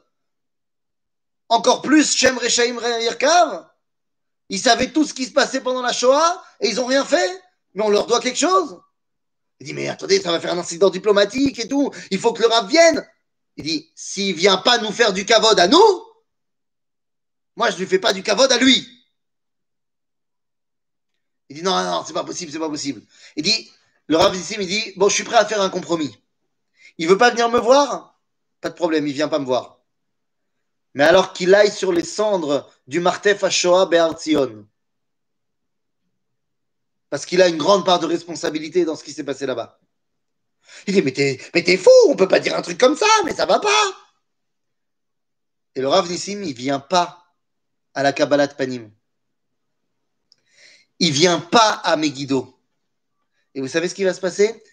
encore plus Shem Rechaim Yerkav Ils savaient tout ce qui se passait pendant la Shoah et ils n'ont rien fait? Mais on leur doit quelque chose? Il dit, mais attendez, ça va faire un incident diplomatique et tout, il faut que le rap vienne Il dit, s'il vient pas nous faire du kavod à nous, moi je lui fais pas du kavod à lui Il dit, non, non, non, c'est pas possible, c'est pas possible. Il dit, le Rav ici, il dit, bon, je suis prêt à faire un compromis. Il veut pas venir me voir? Pas de problème, il vient pas me voir. Mais alors qu'il aille sur les cendres du Martef à Shoah Be'ar Zion. Parce qu'il a une grande part de responsabilité dans ce qui s'est passé là-bas. Il dit, mais t'es, fou, on peut pas dire un truc comme ça, mais ça va pas. Et le Rav Nissim, il vient pas à la Kabbalah de Panim. Il vient pas à Megiddo. Et vous savez ce qui va se passer?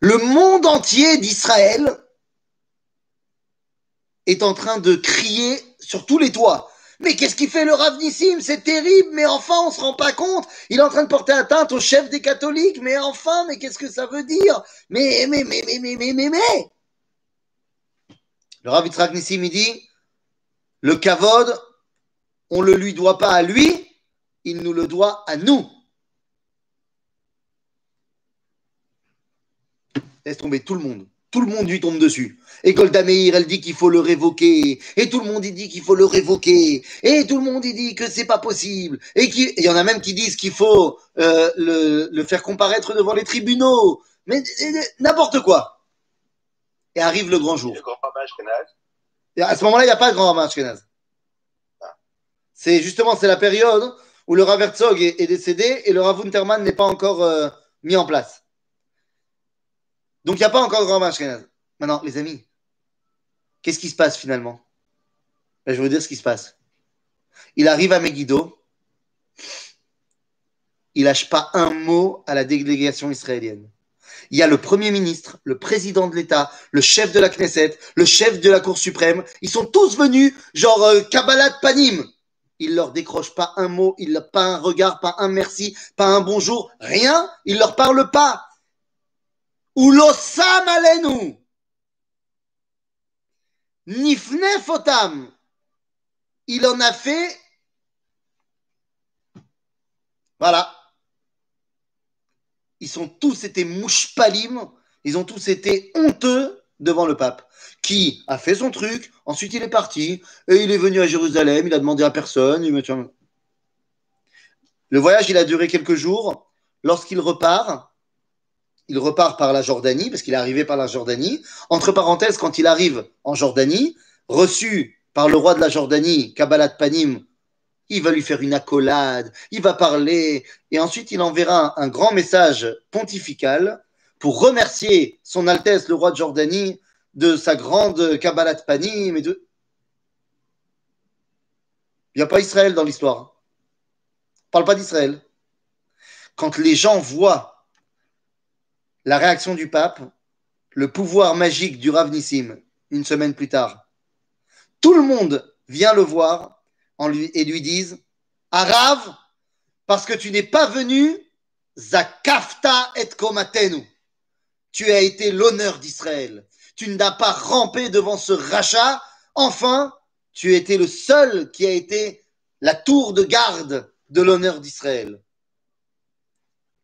Le monde entier d'Israël est en train de crier sur tous les toits. Mais qu'est-ce qu'il fait le Rav Nissim C'est terrible, mais enfin, on se rend pas compte. Il est en train de porter atteinte au chef des catholiques, mais enfin, mais qu'est-ce que ça veut dire? Mais, mais, mais, mais, mais, mais, mais, mais Le Rav il dit, le kavod, on le lui doit pas à lui, il nous le doit à nous. Laisse tomber tout le monde. Tout le monde lui tombe dessus. Et Golda Meir, elle dit qu'il faut le révoquer. Et tout le monde il dit qu'il faut le révoquer. Et tout le monde il dit que c'est pas possible. Et il y en a même qui disent qu'il faut euh, le, le faire comparaître devant les tribunaux. Mais n'importe quoi. Et arrive le grand jour. Le grand. Et à ce moment-là, il n'y a pas de grand rabbin Ashkenaz. C'est justement c'est la période où le Rav Herzog est, est décédé et le Rav Unterman n'est pas encore euh, mis en place. Donc il n'y a pas encore de grand rabbin Ashkenaz. Maintenant, les amis, qu'est-ce qui se passe finalement? Ben, Je vais vous dire ce qui se passe. Il arrive à Megiddo, il lâche pas un mot à la délégation israélienne. Il y a le Premier ministre, le président de l'État, le chef de la Knesset, le chef de la Cour suprême. Ils sont tous venus, genre euh, Kabbalah de Panim. Il leur décroche pas un mot, il pas un regard, pas un merci, pas un bonjour, rien. Il leur parle pas. Ulosam alenu. Nifne fotam. Il en a fait. Voilà. Ils sont tous été mouchpalim. Ils ont tous été honteux devant le pape, qui a fait son truc. Ensuite, il est parti et il est venu à Jérusalem. Il a demandé à personne. Le voyage, il a duré quelques jours. Lorsqu'il repart, il repart par la Jordanie, parce qu'il est arrivé par la Jordanie. Entre parenthèses, quand il arrive en Jordanie, reçu par le roi de la Jordanie, Kabbalat Panim, il va lui faire une accolade, il va parler, et ensuite il enverra un, grand message pontifical pour remercier son Altesse, le roi de Jordanie, de sa grande Kabbalat Panim. Il n'y a pas Israël dans l'histoire. On parle pas d'Israël. Quand les gens voient la réaction du pape, le pouvoir magique du Rav Nissim, une semaine plus tard, tout le monde vient le voir lui, et lui disent Arav, parce que tu n'es pas venu, Zakafta et Komatenu. Tu as été l'honneur d'Israël. Tu n'as pas rampé devant ce rachat. Enfin, tu étais le seul qui a été la tour de garde de l'honneur d'Israël.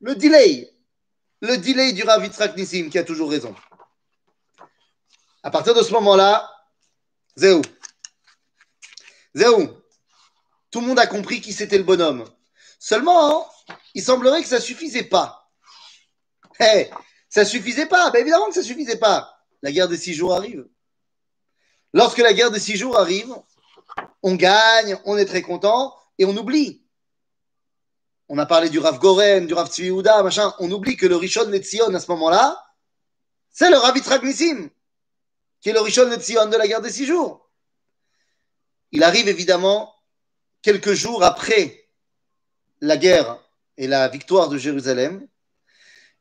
Le delay, le delay du Rav Nissim qui a toujours raison. À partir de ce moment-là, Zéou. Zéou. Tout le monde a compris qui c'était le bonhomme. Seulement, il semblerait que ça suffisait pas. Hey, ça suffisait pas. Ben évidemment que ça suffisait pas. La guerre des six jours arrive. Lorsque la guerre des six jours arrive, on gagne, on est très content et on oublie. On a parlé du Rav Goren, du Rav Tzvi machin. On oublie que le Rishon Netzion à ce moment-là, c'est le Rav Yitzhak Nissim, qui est le Rishon Netzion de la guerre des six jours. Il arrive évidemment quelques jours après la guerre et la victoire de Jérusalem.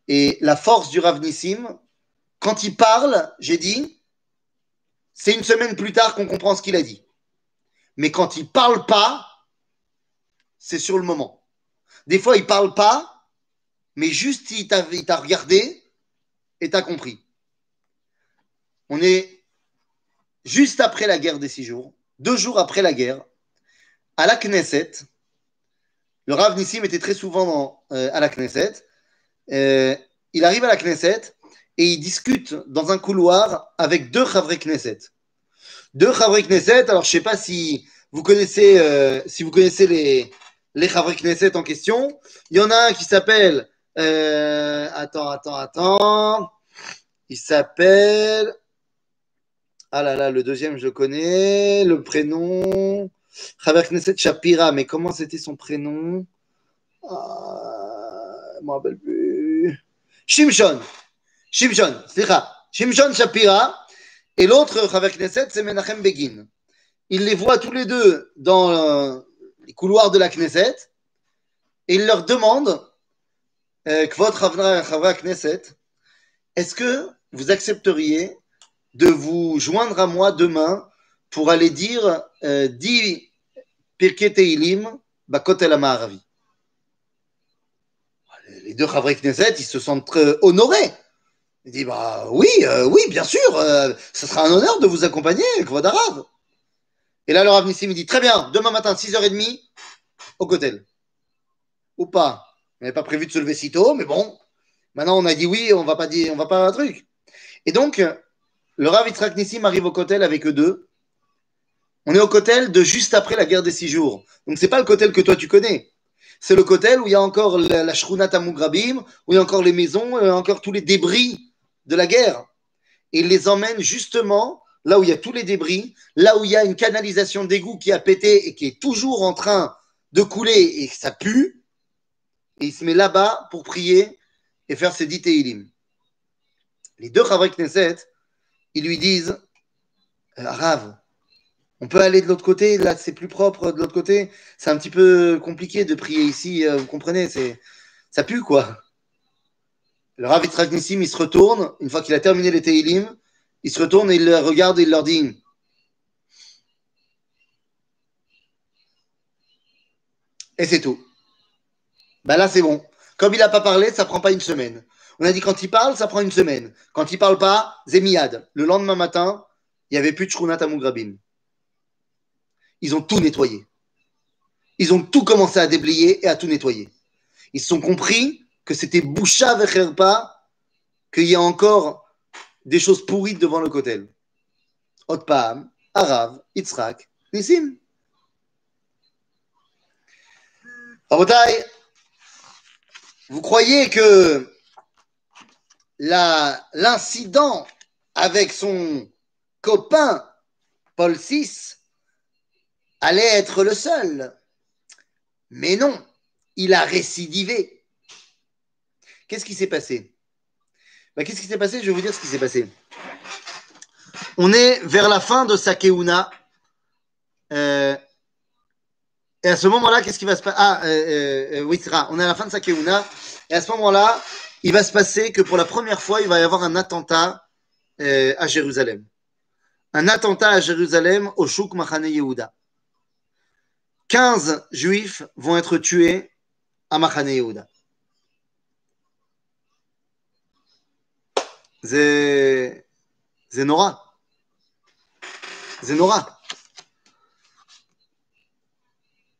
Et la force du Rav Nissim, quand il parle, j'ai dit, c'est une semaine plus tard qu'on comprend ce qu'il a dit. Mais quand il parle pas, c'est sur le moment. Des fois, il parle pas, mais juste il t'a regardé et t'as compris. On est juste après la guerre des six jours, deux jours après la guerre, à la Knesset. Le Rav Nissim était très souvent euh, à la Knesset. Euh, il arrive à la Knesset et il discute dans un couloir avec deux Chavrei Knesset. Deux Chavrei Knesset, alors je sais pas si vous connaissez, euh, si vous connaissez les, les Chavrei Knesset en question. Il y en a un qui s'appelle, euh, attends, attends, attends, il s'appelle, ah là là, le deuxième je connais, le prénom, Chaver Knesset Shapira, mais comment c'était son prénom? Ah, Je me rappelle plus. Shimshon. Shimshon. Shimshon Shapira. Et l'autre Chaver Knesset, c'est Menachem Begin. Il les voit tous les deux dans, les couloirs de la Knesset, et il leur demande, euh, Kvot Chavra Chavra Knesset, est-ce que vous accepteriez de vous joindre à moi demain pour aller dire euh, 10 Pirkei Teilim Bakotel Amaravi Les deux Chavra Knesset, ils se sentent très honorés. Il dit bah oui, euh, oui, bien sûr, euh, ce sera un honneur de vous accompagner, Kvod Arav. Et là, le Rav Nissim, dit très bien, demain matin, 6h30, au Kotel. Ou pas. On n'avait pas prévu de se lever si tôt, mais bon, maintenant on a dit oui, on va pas dire, on va pas un truc. Et donc, le Rav Nissim arrive au Kotel avec eux deux. On est au Kotel de juste après la guerre des six jours. Donc, c'est pas le Kotel que toi tu connais. C'est le Kotel où il y a encore la, la Shrunat Amugrabim, où il y a encore les maisons, y a encore tous les débris de la guerre. Et il les emmène justement là où il y a tous les débris, là où il y a une canalisation d'égout qui a pété et qui est toujours en train de couler et ça pue. Et il se met là-bas pour prier et faire ses dix Teilim. Les deux Chavre Knesset, ils lui disent euh, Rav, on peut aller de l'autre côté, là c'est plus propre de l'autre côté. C'est un petit peu compliqué de prier ici, euh, vous comprenez, ça pue quoi. Le Rav Yitzhak il se retourne, une fois qu'il a terminé les Teilim, il se retourne et il les regarde et il leur dit Et c'est tout. Ben là, c'est bon. Comme il n'a pas parlé, ça prend pas une semaine. On a dit quand il parle, ça prend une semaine. Quand il parle pas, Zemiad. Le lendemain matin, il n'y avait plus de Shrunat Amugrabim. Ils ont tout nettoyé. Ils ont tout commencé à déblayer et à tout nettoyer. Ils se sont compris que c'était Boucha Vecherpa, qu'il y a encore des choses pourries devant le Kotel. Otpam, Arav, Yitzhak, Nissim. Rabotai, vous croyez que l'incident avec son copain Paul VI allait être le seul? Mais non, il a récidivé. Qu'est-ce qui s'est passé? Ben, Qu'est-ce qui s'est passé? Je vais vous dire ce qui s'est passé. On est vers la fin de sa keuna. Euh, et à ce moment-là, qu'est-ce qui va se passer Ah, euh, euh, oui, c'est ça. On est à la fin de sa keuna. Et à ce moment-là, il va se passer que pour la première fois, il va y avoir un attentat euh, à Jérusalem. Un attentat à Jérusalem au Chouk Machane Yehuda. 15 juifs vont être tués à Machane Yehuda. C'est Nora.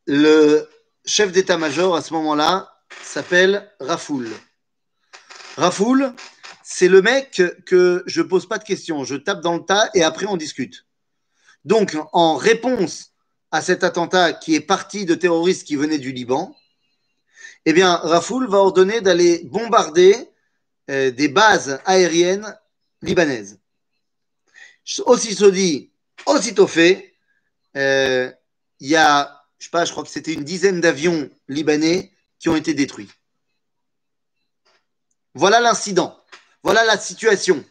Le chef d'état-major à ce moment-là s'appelle Rafoul. Rafoul, c'est le mec que, je pose pas de questions, je tape dans le tas et après on discute. Donc, en réponse à cet attentat qui est parti de terroristes qui venaient du Liban, eh bien, Rafoul va ordonner d'aller bombarder euh, des bases aériennes libanaises. Aussitôt dit, aussitôt fait, euh, il y a, je sais pas, je crois que c'était une dizaine d'avions libanais qui ont été détruits. Voilà l'incident. Voilà la situation.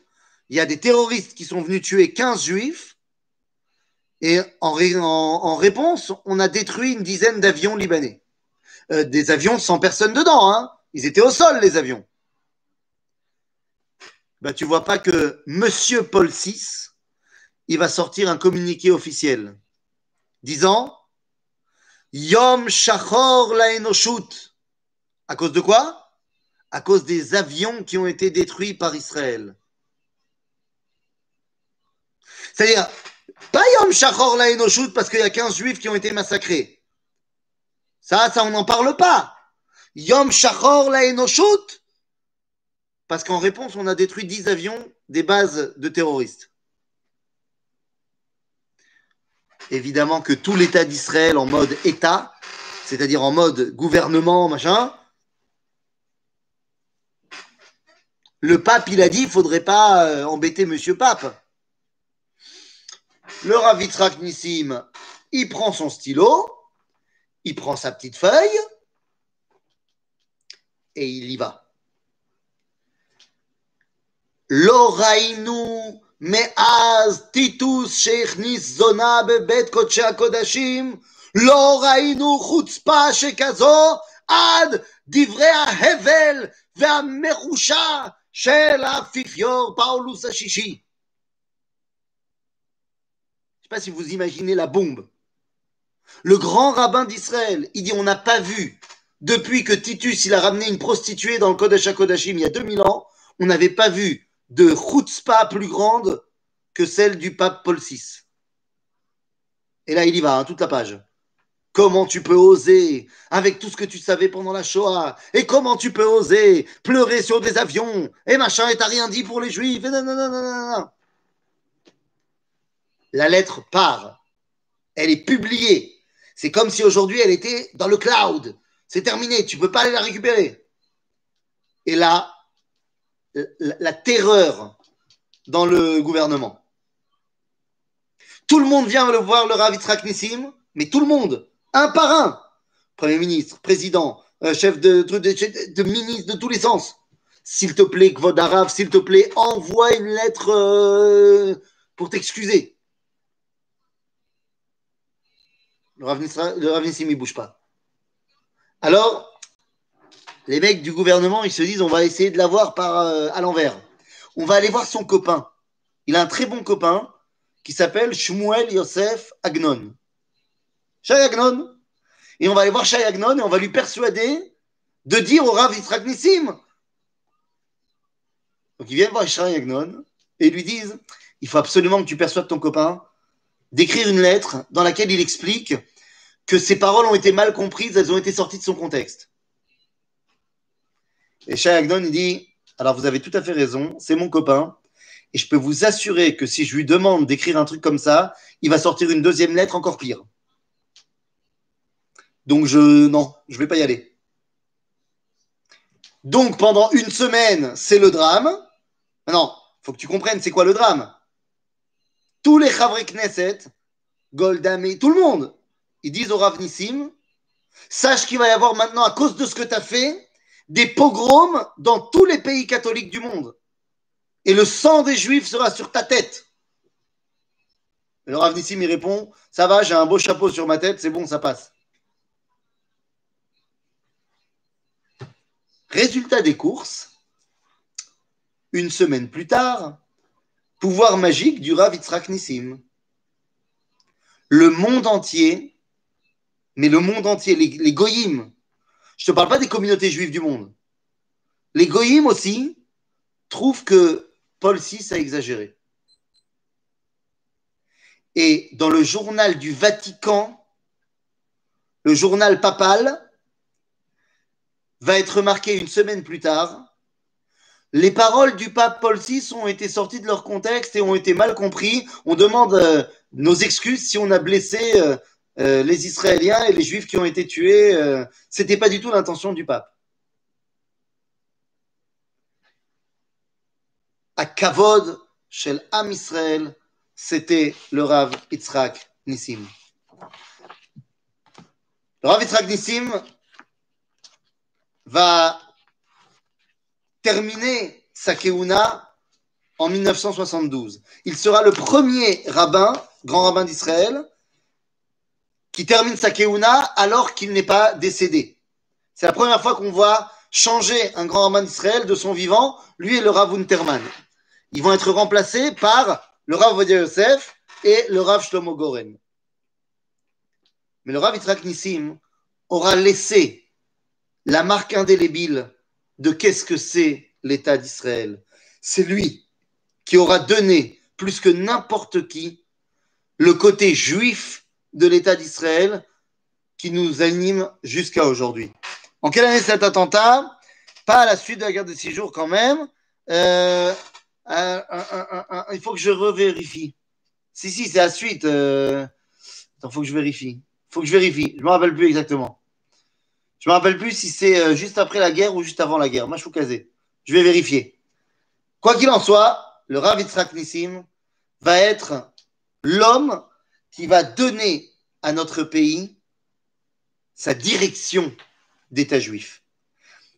Il y a des terroristes qui sont venus tuer 15 juifs et en, ré- en- en réponse, on a détruit une dizaine d'avions libanais. Euh, des avions sans personne dedans. Hein. Ils étaient au sol, les avions. Bah, tu vois pas que Monsieur Paul VI, il va sortir un communiqué officiel disant Yom Shachor la Enoshut. À cause de quoi? À cause des avions qui ont été détruits par Israël. C'est-à-dire, pas Yom Shachor la Enoshut parce qu'il y a 15 juifs qui ont été massacrés. Ça, ça, on n'en parle pas. Yom Shachor la Enoshut parce qu'en réponse, on a détruit 10 avions des bases de terroristes. Évidemment que tout l'État d'Israël en mode État, c'est-à-dire en mode gouvernement, machin, le pape, il a dit, il faudrait pas euh, embêter Monsieur Pape. Le Rav Yitzhak Nissim, il prend son stylo, il prend sa petite feuille et il y va. לא ראינו מאז טיטוס שהכניס זונה בבית קודשי הקודשים, לא ראינו חוצפה שכזו עד דברי ההבל והמרושע של האפיפיור פאולוס השישי. Je ne sais pas si vous imaginez la bombe. Le grand rabbin d'Israël, il dit on n'a pas vu, depuis que Titus il a ramené une prostituée dans le Kodesh HaKodashim il y a 2000 ans, on n'avait pas vu de chutzpah plus grande que celle du pape Paul VI. Et là, il y va, hein, toute la page. Comment tu peux oser, avec tout ce que tu savais pendant la Shoah, et comment tu peux oser pleurer sur des avions, et machin, et t'as rien dit pour les juifs. La lettre part. Elle est publiée. C'est comme si aujourd'hui elle était dans le cloud. C'est terminé, tu ne peux pas aller la récupérer. Et là, la, terreur dans le gouvernement. Tout le monde vient le voir, le Rav mais tout le monde, un par un. Premier ministre, président, euh, chef de, ministre de tous les sens. S'il te plaît, Kvod Arav, s'il te plaît, envoie une lettre euh, pour t'excuser. Le Rav Nisra- le Rav Nissim, il bouge pas. Alors, les mecs du gouvernement, ils se disent, on va essayer de l'avoir par euh, à l'envers. On va aller voir son copain. Il a un très bon copain qui s'appelle Shmuel Yosef Agnon. Shai Agnon. Et on va aller voir Shai Agnon et on va lui persuader de dire au Rav Yitzhak Nissim. Donc ils viennent voir Shai Agnon et ils lui disent, il faut absolument que tu persuades ton copain d'écrire une lettre dans laquelle il explique que ses paroles ont été mal comprises, elles ont été sorties de son contexte. Et Shai Agnon, il dit, alors vous avez tout à fait raison, c'est mon copain, et je peux vous assurer que si je lui demande d'écrire un truc comme ça, il va sortir une deuxième lettre encore pire. Donc je, non, je vais pas y aller. Donc pendant une semaine, c'est le drame. Non, faut que tu comprennes, c'est quoi le drame? Tous les Chavre Knesset, Golda Meir, tout le monde, ils disent au Rav Nissim, sache qu'il va y avoir maintenant, à cause de ce que tu as fait, des pogroms dans tous les pays catholiques du monde. Et le sang des Juifs sera sur ta tête. Le Rav Nissim, il répond, ça va, j'ai un beau chapeau sur ma tête, c'est bon, ça passe. Résultat des courses, une semaine plus tard, pouvoir magique du Rav Nissim. Le monde entier, mais le monde entier, les, les je ne te parle pas des communautés juives du monde, les goyim aussi trouvent que Paul VI a exagéré. Et dans le journal du Vatican, le journal papal, va être marqué une semaine plus tard. Les paroles du pape Paul VI ont été sorties de leur contexte et ont été mal compris. On demande euh, nos excuses si on a blessé euh, euh, les Israéliens et les Juifs qui ont été tués. Euh, C'était pas du tout l'intention du pape. À Kavod, chez Am Israël, c'était le Rav Yitzhak Nissim. Le Rav Yitzhak Nissim va terminer sa keuna en 1972. Il sera le premier rabbin, grand rabbin d'Israël, qui termine sa keuna alors qu'il n'est pas décédé. C'est la première fois qu'on voit changer un grand rabbin d'Israël de son vivant, lui et le Rav Unterman. Ils vont être remplacés par le Rav Vodia Yosef et le Rav Shlomo Goren. Mais le Rav Yitzhak Nissim aura laissé la marque indélébile de qu'est-ce que c'est l'État d'Israël. C'est lui qui aura donné, plus que n'importe qui, le côté juif de l'État d'Israël qui nous anime jusqu'à aujourd'hui. En quelle année cet attentat? Pas à la suite de la guerre de six jours quand même. Euh, euh, euh, il faut que je revérifie. Si, si, c'est la suite. Il faut que je vérifie. Il faut que je vérifie. Je ne me rappelle plus exactement. Je ne me rappelle plus si c'est juste après la guerre ou juste avant la guerre. Moi, je vais vérifier. Quoi qu'il en soit, le Rav Nissim va être l'homme qui va donner à notre pays sa direction d'État juif.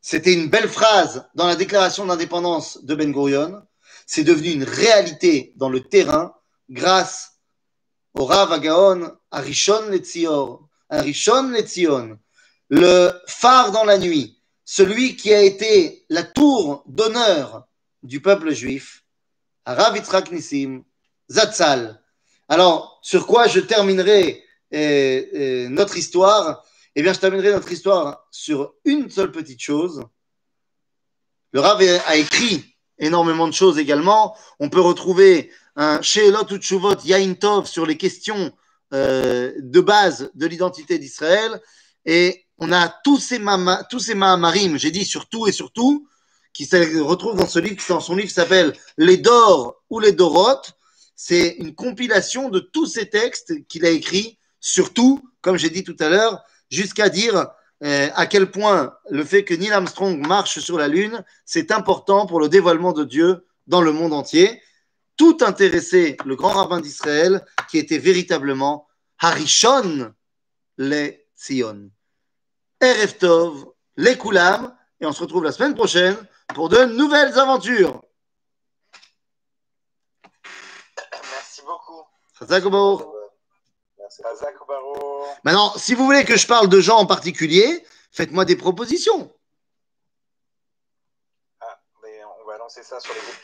C'était une belle phrase dans la déclaration d'indépendance de Ben Gurion. C'est devenu une réalité dans le terrain grâce au Rav Agaon, à Rishon un Rishon Letzion, le phare dans la nuit, celui qui a été la tour d'honneur du peuple juif, Rav Yitzhak Nissim, Zatzal. Alors, sur quoi je terminerai euh, euh, notre histoire? Eh bien, je terminerai notre histoire sur une seule petite chose. Le Rav a écrit énormément de choses également. On peut retrouver un Sheelot ou Tshuvot Yain Tov sur les questions euh, de base de l'identité d'Israël. Et on a tous ces, Mahamarim, j'ai dit surtout et surtout, qui se retrouvent dans ce livre, dans son livre s'appelle Les Dors ou les Dorotes. C'est une compilation de tous ces textes qu'il a écrits, surtout, comme j'ai dit tout à l'heure, jusqu'à dire euh, à quel point le fait que Neil Armstrong marche sur la Lune, c'est important pour le dévoilement de Dieu dans le monde entier. Tout intéressait le grand rabbin d'Israël, qui était véritablement Harishon le Tzion. Erev Tov, les Koulam, et on se retrouve la semaine prochaine pour de nouvelles aventures. Merci beaucoup. Chazak Obaruch. Merci. Razak Baro. Maintenant, si vous voulez que je parle de gens en particulier, faites-moi des propositions. Ah, mais on va lancer ça sur les groupes